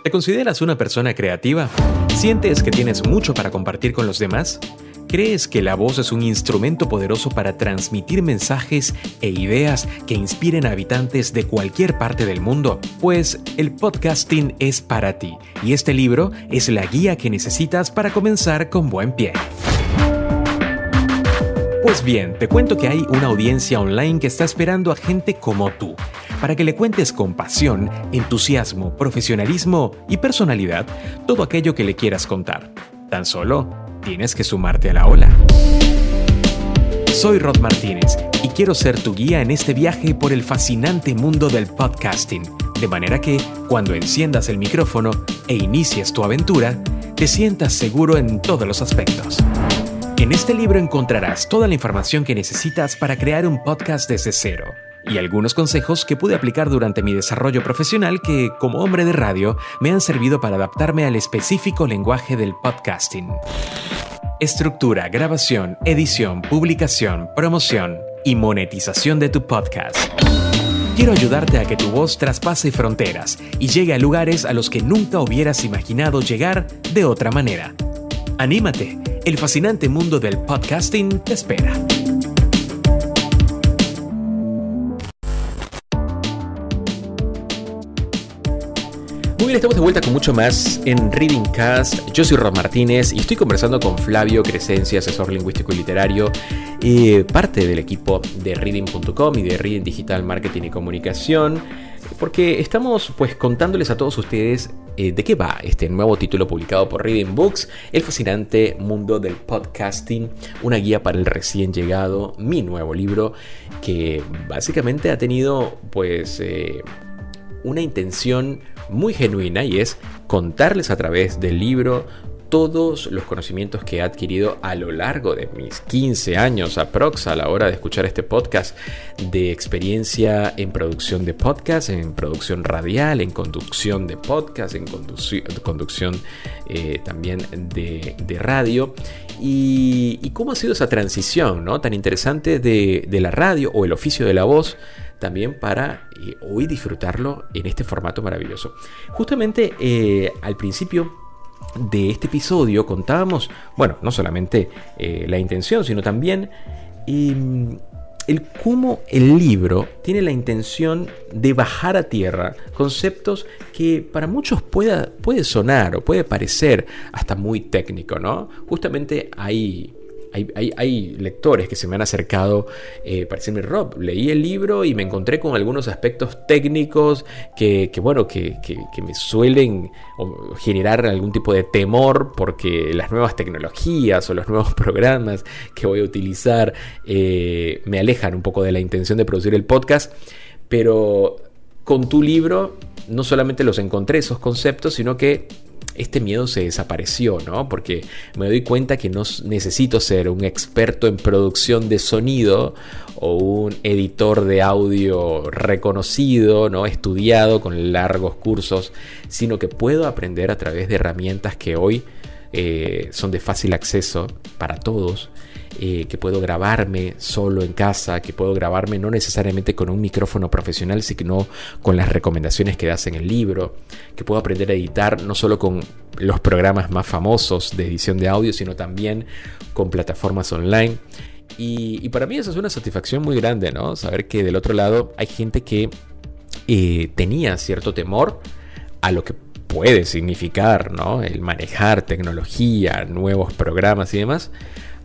¿Te consideras una persona creativa? ¿Sientes que tienes mucho para compartir con los demás? ¿Crees que la voz es un instrumento poderoso para transmitir mensajes e ideas que inspiren a habitantes de cualquier parte del mundo? Pues el podcasting es para ti y este libro es la guía que necesitas para comenzar con buen pie. Pues bien, te cuento que hay una audiencia online que está esperando a gente como tú para que le cuentes con pasión, entusiasmo, profesionalismo y personalidad todo aquello que le quieras contar. Tan solo tienes que sumarte a la ola. Soy Rod Martínez y quiero ser tu guía en este viaje por el fascinante mundo del podcasting, de manera que, cuando enciendas el micrófono e inicies tu aventura, te sientas seguro en todos los aspectos. En este libro encontrarás toda la información que necesitas para crear un podcast desde cero y algunos consejos que pude aplicar durante mi desarrollo profesional que, como hombre de radio, me han servido para adaptarme al específico lenguaje del podcasting. Estructura, grabación, edición, publicación, promoción y monetización de tu podcast. Quiero ayudarte a que tu voz traspase fronteras y llegue a lugares a los que nunca hubieras imaginado llegar de otra manera. Anímate, el fascinante mundo del podcasting te espera. Muy bien, estamos de vuelta con mucho más en Reading Cast. Yo soy Rob Martínez y estoy conversando con Flavio Crescencia, asesor lingüístico y literario, eh, parte del equipo de Reading.com y de Reading Digital Marketing y Comunicación, porque estamos pues contándoles a todos ustedes eh, de qué va este nuevo título publicado por Reading Books, El fascinante mundo del podcasting, una guía para el recién llegado, mi nuevo libro que básicamente ha tenido pues eh, una intención muy genuina y es contarles a través del libro todos los conocimientos que he adquirido a lo largo de mis 15 años aprox a la hora de escuchar este podcast de experiencia en producción de podcast, en producción radial, en conducción de podcast, en conducción eh, también de, radio y, cómo ha sido esa transición ¿no? tan interesante de, de la radio o el oficio de la voz también para eh, hoy disfrutarlo en este formato maravilloso. Justamente eh, al principio de este episodio contábamos, bueno, no solamente eh, la intención, sino también em, el cómo el libro tiene la intención de bajar a tierra conceptos que para muchos pueda, puede sonar o puede parecer hasta muy técnico, ¿no? Justamente hay hay, lectores que se me han acercado eh, para decirme, Rob, leí el libro y me encontré con algunos aspectos técnicos que, bueno, que, me suelen generar algún tipo de temor porque las nuevas tecnologías o los nuevos programas que voy a utilizar eh, me alejan un poco de la intención de producir el podcast, pero con tu libro no solamente los encontré esos conceptos, sino que este miedo se desapareció, ¿no? Porque me doy cuenta que no necesito ser un experto en producción de sonido o un editor de audio reconocido, ¿no? Estudiado con largos cursos, sino que puedo aprender a través de herramientas que hoy eh, son de fácil acceso para todos eh, que puedo grabarme solo en casa, que puedo grabarme no necesariamente con un micrófono profesional, sino con las recomendaciones que das en el libro, que puedo aprender a editar no solo con los programas más famosos de edición de audio, sino también con plataformas online. Y, para mí eso es una satisfacción muy grande, ¿no? Saber que del otro lado hay gente que eh, tenía cierto temor a lo que puede significar, ¿no? El manejar tecnología, nuevos programas y demás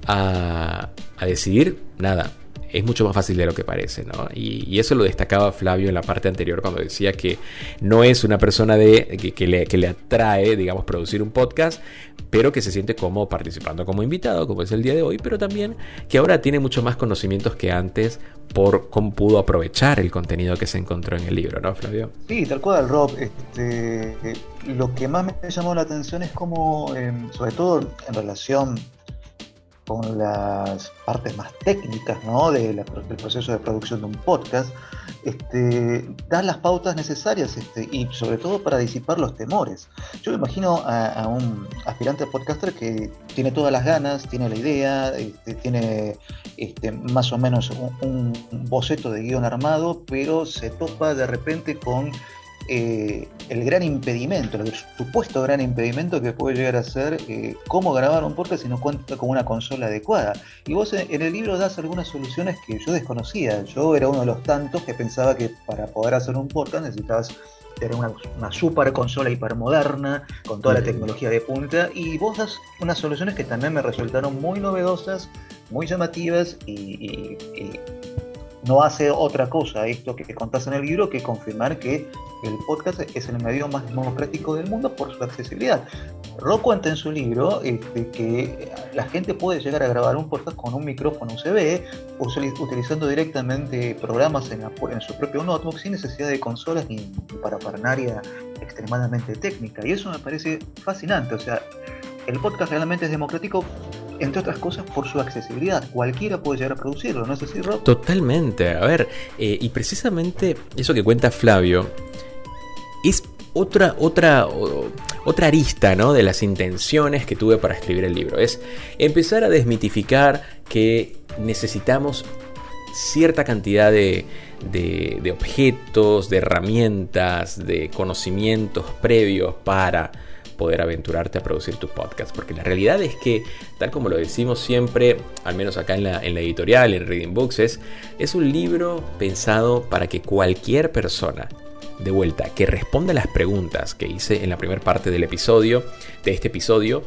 a, decidir, nada, es mucho más fácil de lo que parece, ¿no? Y, eso lo destacaba Flavio en la parte anterior cuando decía que no es una persona de, que, le, que, le, atrae, digamos, producir un podcast, pero que se siente como participando como invitado, como es el día de hoy, pero también que ahora tiene mucho más conocimientos que antes por cómo pudo aprovechar el contenido que se encontró en el libro, ¿no, Flavio? Sí, tal cual, Rob. Este, lo que más me llamó la atención es como, em, sobre todo en relación con las partes más técnicas ¿no? del proceso de producción de un podcast, este, dar las pautas necesarias este, y sobre todo para disipar los temores. Yo me imagino a, un aspirante a podcaster que tiene todas las ganas, tiene la idea, este, tiene este, más o menos un boceto de guion armado, pero se topa de repente con eh, el gran impedimento, el supuesto gran impedimento que puede llegar a ser eh, cómo grabar un podcast si no cuenta con una consola adecuada. Y vos en el libro das algunas soluciones que yo desconocía. Yo era uno de los tantos que pensaba que para poder hacer un podcast necesitabas tener una, super consola hipermoderna, con toda la tecnología de punta, y vos das unas soluciones que también me resultaron muy novedosas, muy llamativas y, no hace otra cosa esto que, que contás en el libro que confirmar que el podcast es el medio más democrático del mundo por su accesibilidad. Rock cuenta en su libro este, que la gente puede llegar a grabar un podcast con un micrófono USB utilizando directamente programas en, su propio notebook sin necesidad de consolas ni, para paranaria extremadamente técnica. Y eso me parece fascinante. O sea, el podcast realmente es democrático entre otras cosas por su accesibilidad. Cualquiera puede llegar a producirlo, ¿no es así, Rob? Totalmente. A ver, eh, y precisamente eso que cuenta Flavio es otra, otra, otra arista ¿no? de las intenciones que tuve para escribir el libro. Es empezar a desmitificar que necesitamos cierta cantidad de, de, objetos, de herramientas, de conocimientos previos para poder aventurarte a producir tu podcast. Porque la realidad es que, tal como lo decimos siempre, al menos acá en la, en la editorial, en Reading Books, es, un libro pensado para que cualquier persona de vuelta, que responda a las preguntas que hice en la primera parte del episodio, de este episodio,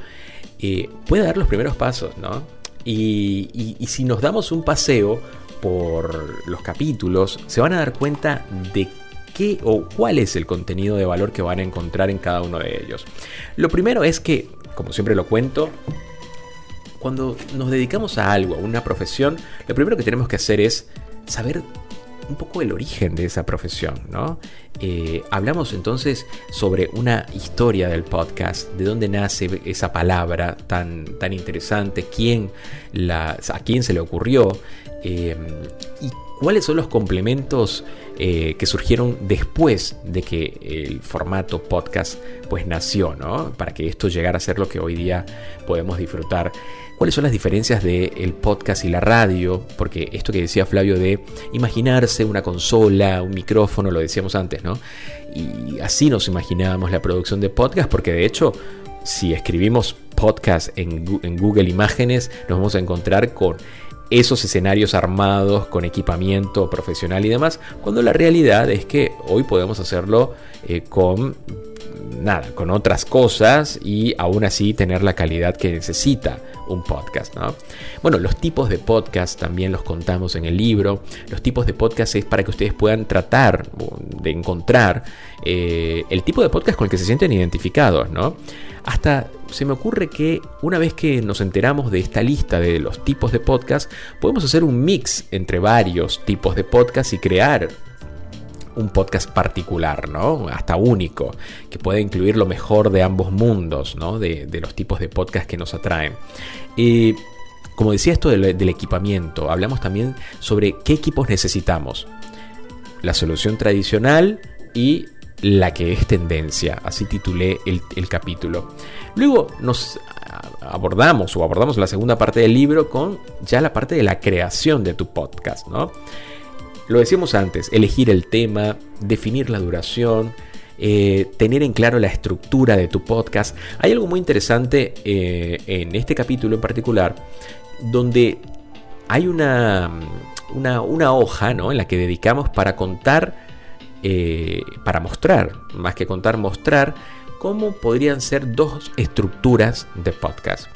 eh, puede dar los primeros pasos, ¿no? Y, si nos damos un paseo por los capítulos, se van a dar cuenta de qué o cuál es el contenido de valor que van a encontrar en cada uno de ellos. Lo primero es que, como siempre lo cuento, cuando nos dedicamos a algo, a una profesión, lo primero que tenemos que hacer es saber un poco el origen de esa profesión, ¿no? Eh, hablamos entonces sobre una historia del podcast, de dónde nace esa palabra tan, tan interesante, quién la, a quién se le ocurrió eh, y cuáles son los complementos eh, que surgieron después de que el formato podcast pues nació, ¿no? Para que esto llegara a ser lo que hoy día podemos disfrutar cuáles son las diferencias del podcast y la radio, porque esto que decía Flavio de imaginarse una consola, un micrófono, lo decíamos antes, ¿no? Y así nos imaginábamos la producción de podcast, porque de hecho, si escribimos podcast en, Google Imágenes, nos vamos a encontrar con esos escenarios armados con equipamiento profesional y demás, cuando la realidad es que hoy podemos hacerlo eh, con nada, con otras cosas y aún así tener la calidad que necesita un podcast, ¿no? Bueno, los tipos de podcast también los contamos en el libro. Los tipos de podcast es para que ustedes puedan tratar de encontrar eh, el tipo de podcast con el que se sienten identificados, ¿no? Hasta se me ocurre que una vez que nos enteramos de esta lista de los tipos de podcast, podemos hacer un mix entre varios tipos de podcast y crear un podcast particular, ¿no? Hasta único, que pueda incluir lo mejor de ambos mundos, ¿no? De, los tipos de podcast que nos atraen. Y como decía esto del, equipamiento, hablamos también sobre qué equipos necesitamos. La solución tradicional y la que es tendencia, así titulé el, el capítulo. Luego nos abordamos o abordamos la segunda parte del libro con ya la parte de la creación de tu podcast, ¿no? Lo decíamos antes, elegir el tema, definir la duración, eh, tener en claro la estructura de tu podcast. Hay algo muy interesante eh, en este capítulo en particular, donde hay una, una, hoja ¿no? en la que dedicamos para contar, eh, para mostrar, más que contar, mostrar cómo podrían ser dos estructuras de podcast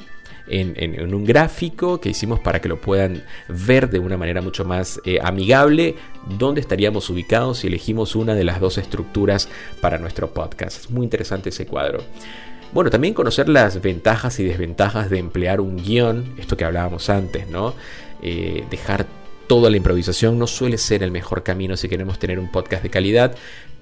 en, un gráfico que hicimos para que lo puedan ver de una manera mucho más eh, amigable dónde estaríamos ubicados si elegimos una de las dos estructuras para nuestro podcast. Es muy interesante ese cuadro. Bueno, también conocer las ventajas y desventajas de emplear un guion, esto que hablábamos antes, ¿no? Eh, dejar toda la improvisación no suele ser el mejor camino si queremos tener un podcast de calidad,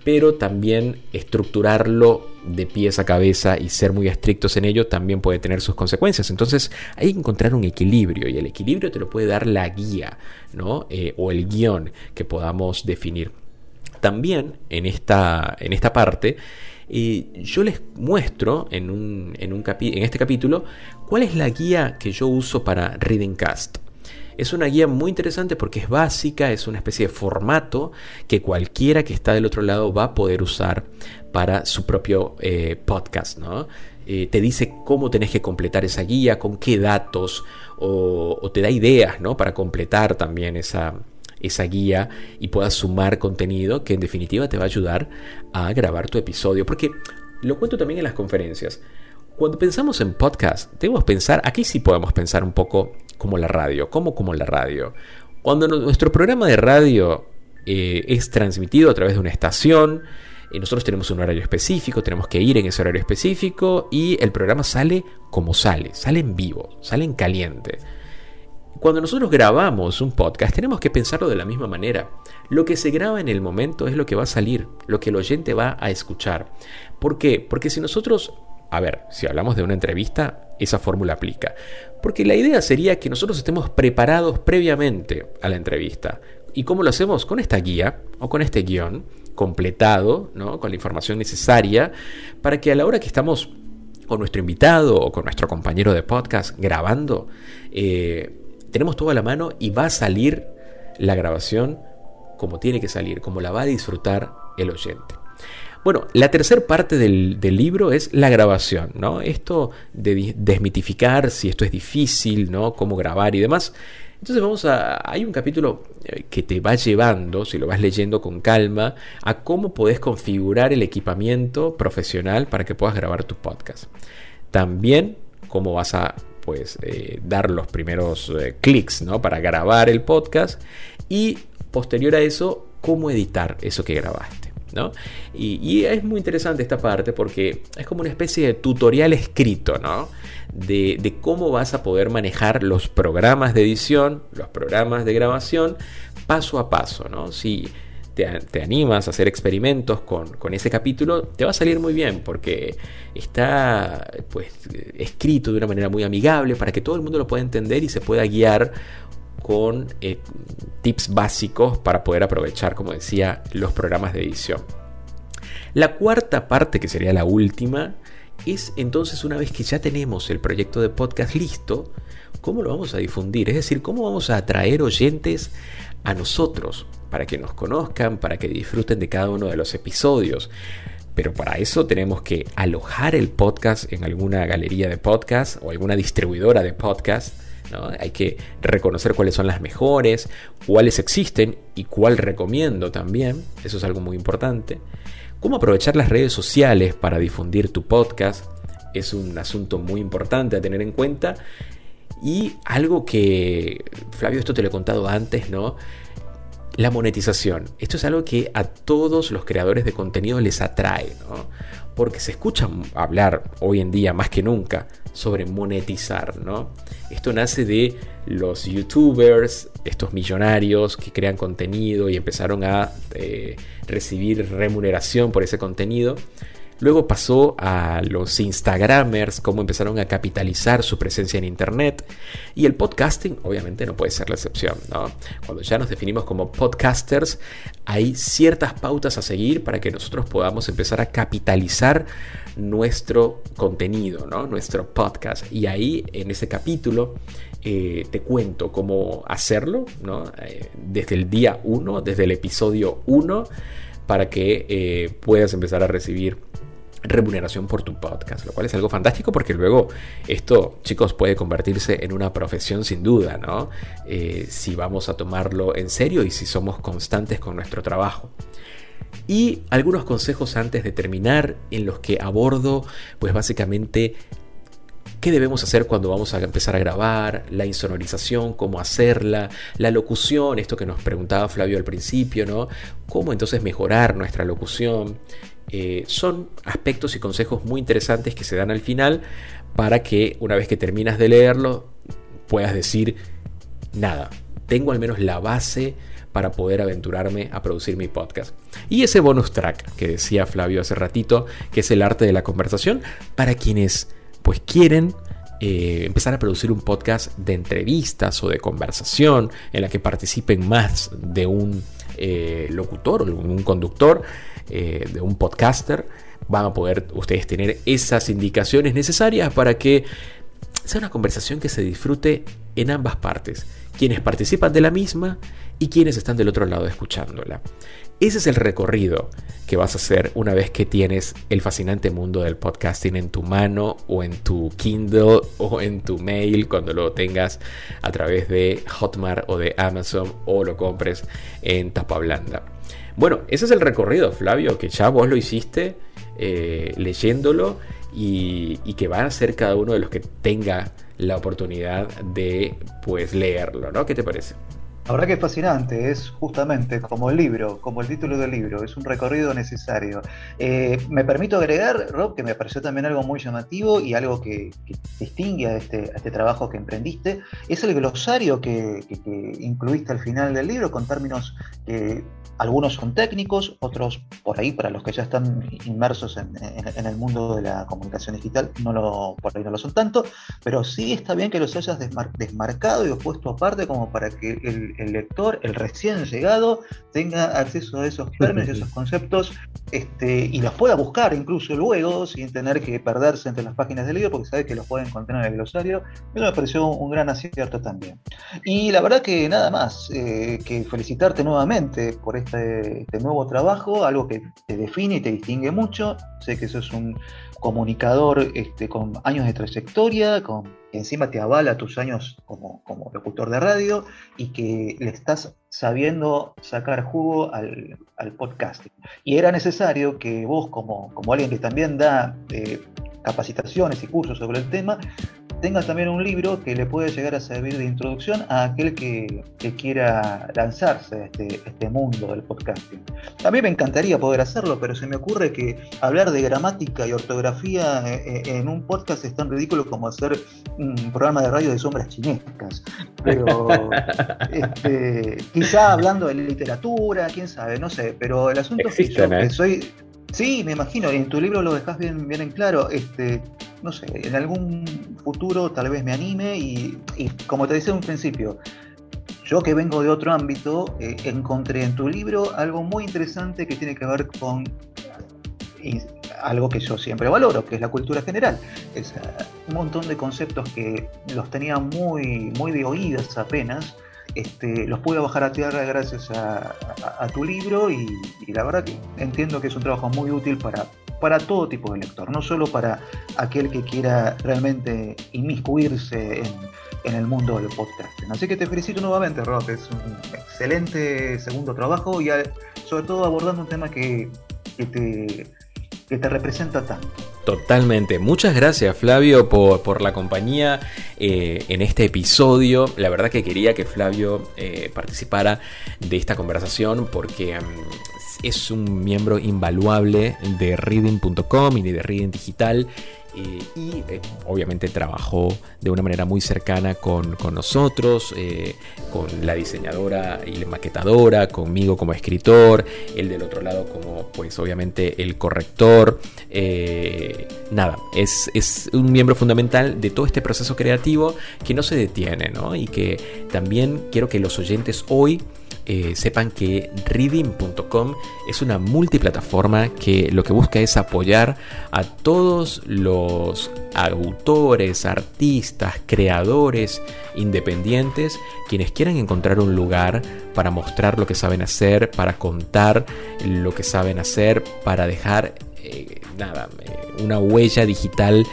pero también estructurarlo de pies a cabeza y ser muy estrictos en ello también puede tener sus consecuencias. Entonces hay que encontrar un equilibrio y el equilibrio te lo puede dar la guía ¿no? Eh, o el guion que podamos definir. También en esta, en esta parte eh, yo les muestro en, un, en, un en este capítulo cuál es la guía que yo uso para Reading Cast. Es una guía muy interesante porque es básica, es una especie de formato que cualquiera que está del otro lado va a poder usar para su propio eh, podcast, ¿no? Eh, te dice cómo tenés que completar esa guía, con qué datos, o, te da ideas, ¿no? Para completar también esa, esa guía y puedas sumar contenido que en definitiva te va a ayudar a grabar tu episodio. Porque lo cuento también en las conferencias. Cuando pensamos en podcast, debemos pensar, aquí sí podemos pensar un poco como la radio. ¿Cómo como la radio? Cuando nuestro programa de radio eh, es transmitido a través de una estación, y nosotros tenemos un horario específico, tenemos que ir en ese horario específico y el programa sale como sale, sale en vivo, sale en caliente. Cuando nosotros grabamos un podcast tenemos que pensarlo de la misma manera. Lo que se graba en el momento es lo que va a salir, lo que el oyente va a escuchar. ¿Por qué? Porque si nosotros a ver, si hablamos de una entrevista, esa fórmula aplica. Porque la idea sería que nosotros estemos preparados previamente a la entrevista. ¿Y cómo lo hacemos? Con esta guía o con este guion completado, ¿no? con la información necesaria, para que a la hora que estamos con nuestro invitado o con nuestro compañero de podcast grabando, eh, tenemos todo a la mano y va a salir la grabación como tiene que salir, como la va a disfrutar el oyente. Bueno, la tercera parte del, libro es la grabación, ¿no? Esto de desmitificar si esto es difícil, ¿no? Cómo grabar y demás. Entonces vamos a... Hay un capítulo eh, que te va llevando, si lo vas leyendo con calma, a cómo podés configurar el equipamiento profesional para que puedas grabar tu podcast. También cómo vas a pues eh, dar los primeros eh, clics ¿no? para grabar el podcast y posterior a eso cómo editar eso que grabaste. Y, es muy interesante esta parte porque es como una especie de tutorial escrito, ¿no? De, cómo vas a poder manejar los programas de edición, los programas de grabación, paso a paso, ¿no? Si te, animas a hacer experimentos con, con, ese capítulo, te va a salir muy bien porque está pues, escrito de una manera muy amigable para que todo el mundo lo pueda entender y se pueda guiar con eh, tips básicos para poder aprovechar, como decía, los programas de edición. La cuarta parte, que sería la última, es entonces una vez que ya tenemos el proyecto de podcast listo, ¿cómo lo vamos a difundir? Es decir, ¿cómo vamos a atraer oyentes a nosotros para que nos conozcan, para que disfruten de cada uno de los episodios? Pero para eso tenemos que alojar el podcast en alguna galería de podcast o alguna distribuidora de podcast hay que reconocer cuáles son las mejores, cuáles existen y cuál recomiendo también. Eso es algo muy importante. Cómo aprovechar las redes sociales para difundir tu podcast es un asunto muy importante a tener en cuenta. Y algo que, Flavio, esto te lo he contado antes, ¿no? la monetización. Esto es algo que a todos los creadores de contenido les atrae. Porque se escucha hablar hoy en día más que nunca sobre monetizar, ¿no? Esto nace de los youtubers, estos millonarios que crean contenido y empezaron a eh, recibir remuneración por ese contenido. Luego pasó a los Instagramers, cómo empezaron a capitalizar su presencia en Internet. Y el podcasting obviamente no puede ser la excepción. Cuando ya nos definimos como podcasters, hay ciertas pautas a seguir para que nosotros podamos empezar a capitalizar nuestro contenido, ¿no? nuestro podcast. Y ahí en ese capítulo eh, te cuento cómo hacerlo eh, desde el día 1, desde el episodio 1 para que eh, puedas empezar a recibir remuneración por tu podcast, lo cual es algo fantástico porque luego esto, chicos, puede convertirse en una profesión sin duda, ¿no? Eh, si vamos a tomarlo en serio y si somos constantes con nuestro trabajo. Y algunos consejos antes de terminar en los que abordo, pues básicamente qué debemos hacer cuando vamos a empezar a grabar, la insonorización, cómo hacerla, la locución, esto que nos preguntaba Flavio al principio, ¿no? Cómo entonces mejorar nuestra locución, eh, son aspectos y consejos muy interesantes que se dan al final para que una vez que terminas de leerlo puedas decir, nada, tengo al menos la base para poder aventurarme a producir mi podcast. Y ese bonus track que decía Flavio hace ratito, que es el arte de la conversación, para quienes pues quieren eh, empezar a producir un podcast de entrevistas o de conversación en la que participen más de un eh, locutor o un conductor. Eh, de un podcaster, van a poder ustedes tener esas indicaciones necesarias para que sea una conversación que se disfrute en ambas partes, quienes participan de la misma y quienes están del otro lado escuchándola. Ese es el recorrido que vas a hacer una vez que tienes el fascinante mundo del podcasting en tu mano o en tu Kindle o en tu mail cuando lo tengas a través de Hotmart o de Amazon o lo compres en tapa blanda. Bueno, ese es el recorrido, Flavio, que ya vos lo hiciste eh, leyéndolo y, que va a ser cada uno de los que tenga la oportunidad de pues leerlo, ¿no? ¿Qué te parece? La verdad que es fascinante, es justamente como el libro, como el título del libro, es un recorrido necesario. Eh, me permito agregar, Rob, que me pareció también algo muy llamativo y algo que, distingue a este, a este, trabajo que emprendiste, es el glosario que, incluiste al final del libro con términos que algunos son técnicos, otros por ahí, para los que ya están inmersos en, el mundo de la comunicación digital, no lo, por ahí no lo son tanto, pero sí está bien que los hayas desmarcado y puesto aparte como para que el, el lector, el recién llegado, tenga acceso a esos términos y esos conceptos este, y los pueda buscar incluso luego sin tener que perderse entre las páginas del libro porque sabe que los puede encontrar en el glosario. Eso me pareció un gran acierto también. Y la verdad que nada más eh, que felicitarte nuevamente por este, este nuevo trabajo, algo que te define y te distingue mucho. Sé que sos un comunicador este, con años de trayectoria, con, que encima te avala tus años como, como locutor de radio y que le estás sabiendo sacar jugo al, al podcasting. Y era necesario que vos, como, como alguien que también da eh, capacitaciones y cursos sobre el tema, tenga también un libro que le puede llegar a servir de introducción a aquel que, quiera lanzarse a este, este, mundo del podcasting. A mí me encantaría poder hacerlo, pero se me ocurre que hablar de gramática y ortografía eh, eh, en un podcast es tan ridículo como hacer un programa de radio de sombras chinescas. Pero este, quizá hablando de literatura, quién sabe, no sé, pero el asunto es que yo que soy Sí, me imagino, y en tu libro lo dejas bien, bien en claro. Este, no sé, en algún futuro tal vez me anime y, como te decía en un principio, yo que vengo de otro ámbito, eh, encontré en tu libro algo muy interesante que tiene que ver con algo que yo siempre valoro, que es la cultura general. Es eh, un montón de conceptos que los tenía muy, muy de oídas apenas, este, los pude bajar a tierra gracias a, tu libro y, la verdad que entiendo que es un trabajo muy útil para, para todo tipo de lector, no solo para aquel que quiera realmente inmiscuirse en, el mundo del podcasting. Así que te felicito nuevamente, Rob, es un excelente segundo trabajo y sobre todo abordando un tema que, te, que te representa tanto. Totalmente. Muchas gracias Flavio por, la compañía eh, en este episodio. La verdad que quería que Flavio eh, participara de esta conversación porque mm, es un miembro invaluable de reading.com y de Reading Digital eh, y eh, obviamente trabajó de una manera muy cercana con, nosotros, eh, con la diseñadora y la maquetadora, conmigo como escritor, él del otro lado como pues obviamente el corrector. nada, es, es, un miembro fundamental de todo este proceso creativo que no se detiene ¿no? y que también quiero que los oyentes hoy eh, sepan que reading.com es una multiplataforma que lo que busca es apoyar a todos los autores, artistas, creadores independientes, quienes quieran encontrar un lugar para mostrar lo que saben hacer, para contar lo que saben hacer, para dejar eh, nada, eh, una huella digital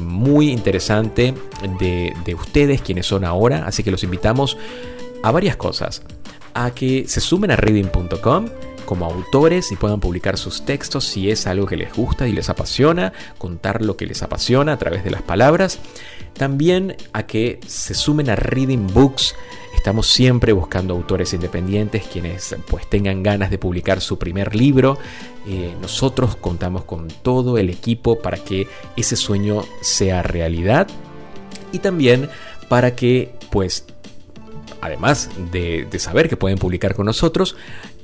muy interesante de, de ustedes quienes son ahora. Así que los invitamos a varias cosas a que se sumen a reading.com como autores y puedan publicar sus textos si es algo que les gusta y les apasiona, contar lo que les apasiona a través de las palabras. También a que se sumen a Reading Books. Estamos siempre buscando autores independientes quienes pues tengan ganas de publicar su primer libro. Eh, nosotros contamos con todo el equipo para que ese sueño sea realidad y también para que pues además de, saber que pueden publicar con nosotros,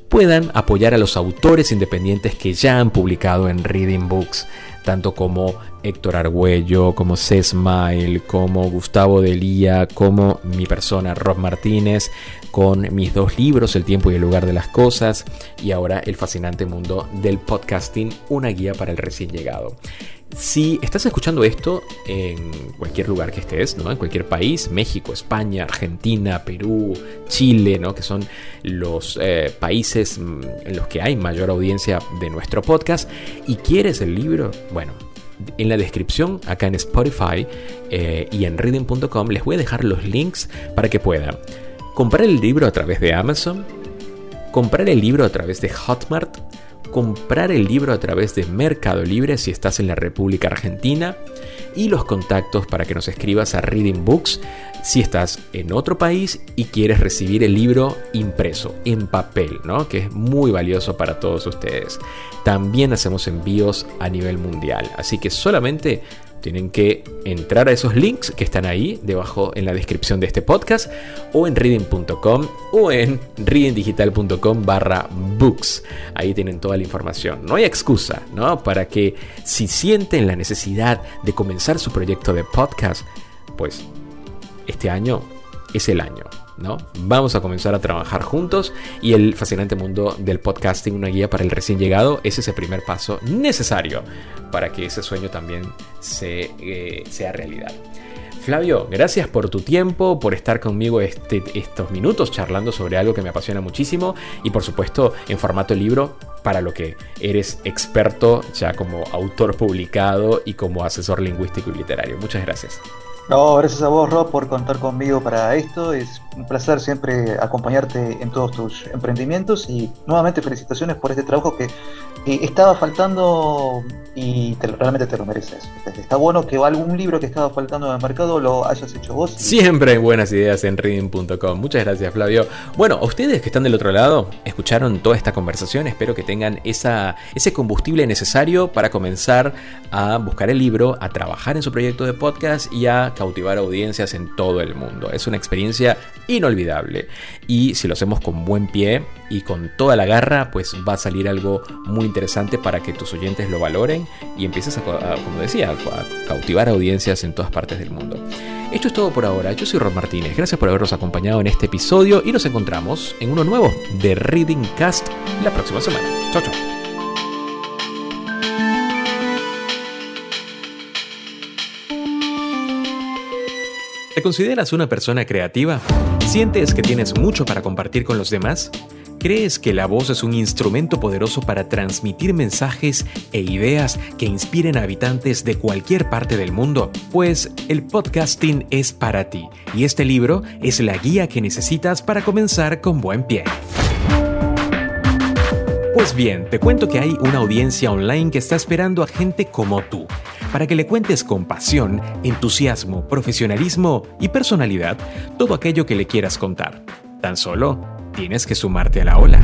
puedan apoyar a los autores independientes que ya han publicado en Reading Books, tanto como Héctor Argüello, como C. Smile, como Gustavo Delía, como mi persona Rob Martínez, con mis dos libros, El tiempo y el lugar de las cosas, y ahora El fascinante mundo del podcasting, una guía para el recién llegado. Si estás escuchando esto en cualquier lugar que estés, ¿no? en cualquier país, México, España, Argentina, Perú, Chile, ¿no? que son los eh, países mm, en los que hay mayor audiencia de nuestro podcast, y quieres el libro, bueno, en la descripción, acá en Spotify eh, y en reading.com, les voy a dejar los links para que puedan comprar el libro a través de Amazon, comprar el libro a través de Hotmart, comprar el libro a través de Mercado Libre si estás en la República Argentina y los contactos para que nos escribas a Reading Books si estás en otro país y quieres recibir el libro impreso, en papel, ¿no? que es muy valioso para todos ustedes. También hacemos envíos a nivel mundial, así que solamente tienen que entrar a esos links que están ahí debajo en la descripción de este podcast o en reading.com o en readingdigital.com barra books. Ahí tienen toda la información. No hay excusa, ¿no? Para que si sienten la necesidad de comenzar su proyecto de podcast, pues este año es el año. ¿No? Vamos a comenzar a trabajar juntos y el fascinante mundo del podcasting, una guía para el recién llegado, es ese primer paso necesario para que ese sueño también se, eh, sea realidad. Flavio, gracias por tu tiempo, por estar conmigo este, estos minutos charlando sobre algo que me apasiona muchísimo y por supuesto en formato libro para lo que eres experto ya como autor publicado y como asesor lingüístico y literario. Muchas gracias. No, gracias a vos, Rob, por contar conmigo para esto. Es un placer siempre acompañarte en todos tus emprendimientos y nuevamente felicitaciones por este trabajo que estaba faltando y realmente te lo mereces. Está bueno que algún libro que estaba faltando en el mercado lo hayas hecho vos. Siempre hay buenas ideas en reading.com. Muchas gracias, Flavio. Bueno, ustedes que están del otro lado, escucharon toda esta conversación. Espero que tengan esa, ese combustible necesario para comenzar a buscar el libro, a trabajar en su proyecto de podcast y a cautivar audiencias en todo el mundo. Es una experiencia inolvidable. Y si lo hacemos con buen pie y con toda la garra, pues va a salir algo muy interesante para que tus oyentes lo valoren y empieces a, como decía, a cautivar audiencias en todas partes del mundo. Esto es todo por ahora. Yo soy Rob Martínez. Gracias por habernos acompañado en este episodio y nos encontramos en uno nuevo de Reading Cast la próxima semana. Chao, chao. ¿Te consideras una persona creativa? ¿Sientes que tienes mucho para compartir con los demás? ¿Crees que la voz es un instrumento poderoso para transmitir mensajes e ideas que inspiren a habitantes de cualquier parte del mundo? Pues el podcasting es para ti y este libro es la guía que necesitas para comenzar con buen pie. Pues bien, te cuento que hay una audiencia online que está esperando a gente como tú, para que le cuentes con pasión, entusiasmo, profesionalismo y personalidad todo aquello que le quieras contar. Tan solo tienes que sumarte a la ola.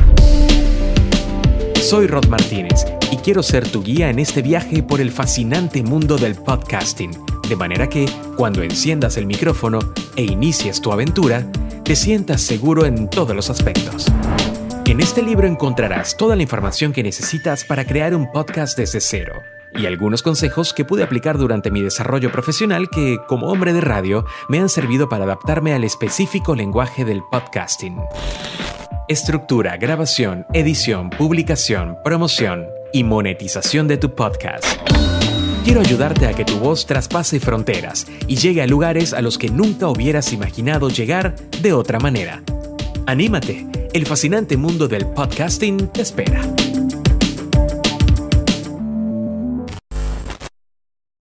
Soy Rod Martínez y quiero ser tu guía en este viaje por el fascinante mundo del podcasting, de manera que, cuando enciendas el micrófono e inicies tu aventura, te sientas seguro en todos los aspectos. En este libro encontrarás toda la información que necesitas para crear un podcast desde cero y algunos consejos que pude aplicar durante mi desarrollo profesional que, como hombre de radio, me han servido para adaptarme al específico lenguaje del podcasting. Estructura, grabación, edición, publicación, promoción y monetización de tu podcast. Quiero ayudarte a que tu voz traspase fronteras y llegue a lugares a los que nunca hubieras imaginado llegar de otra manera. Anímate, el fascinante mundo del podcasting te espera.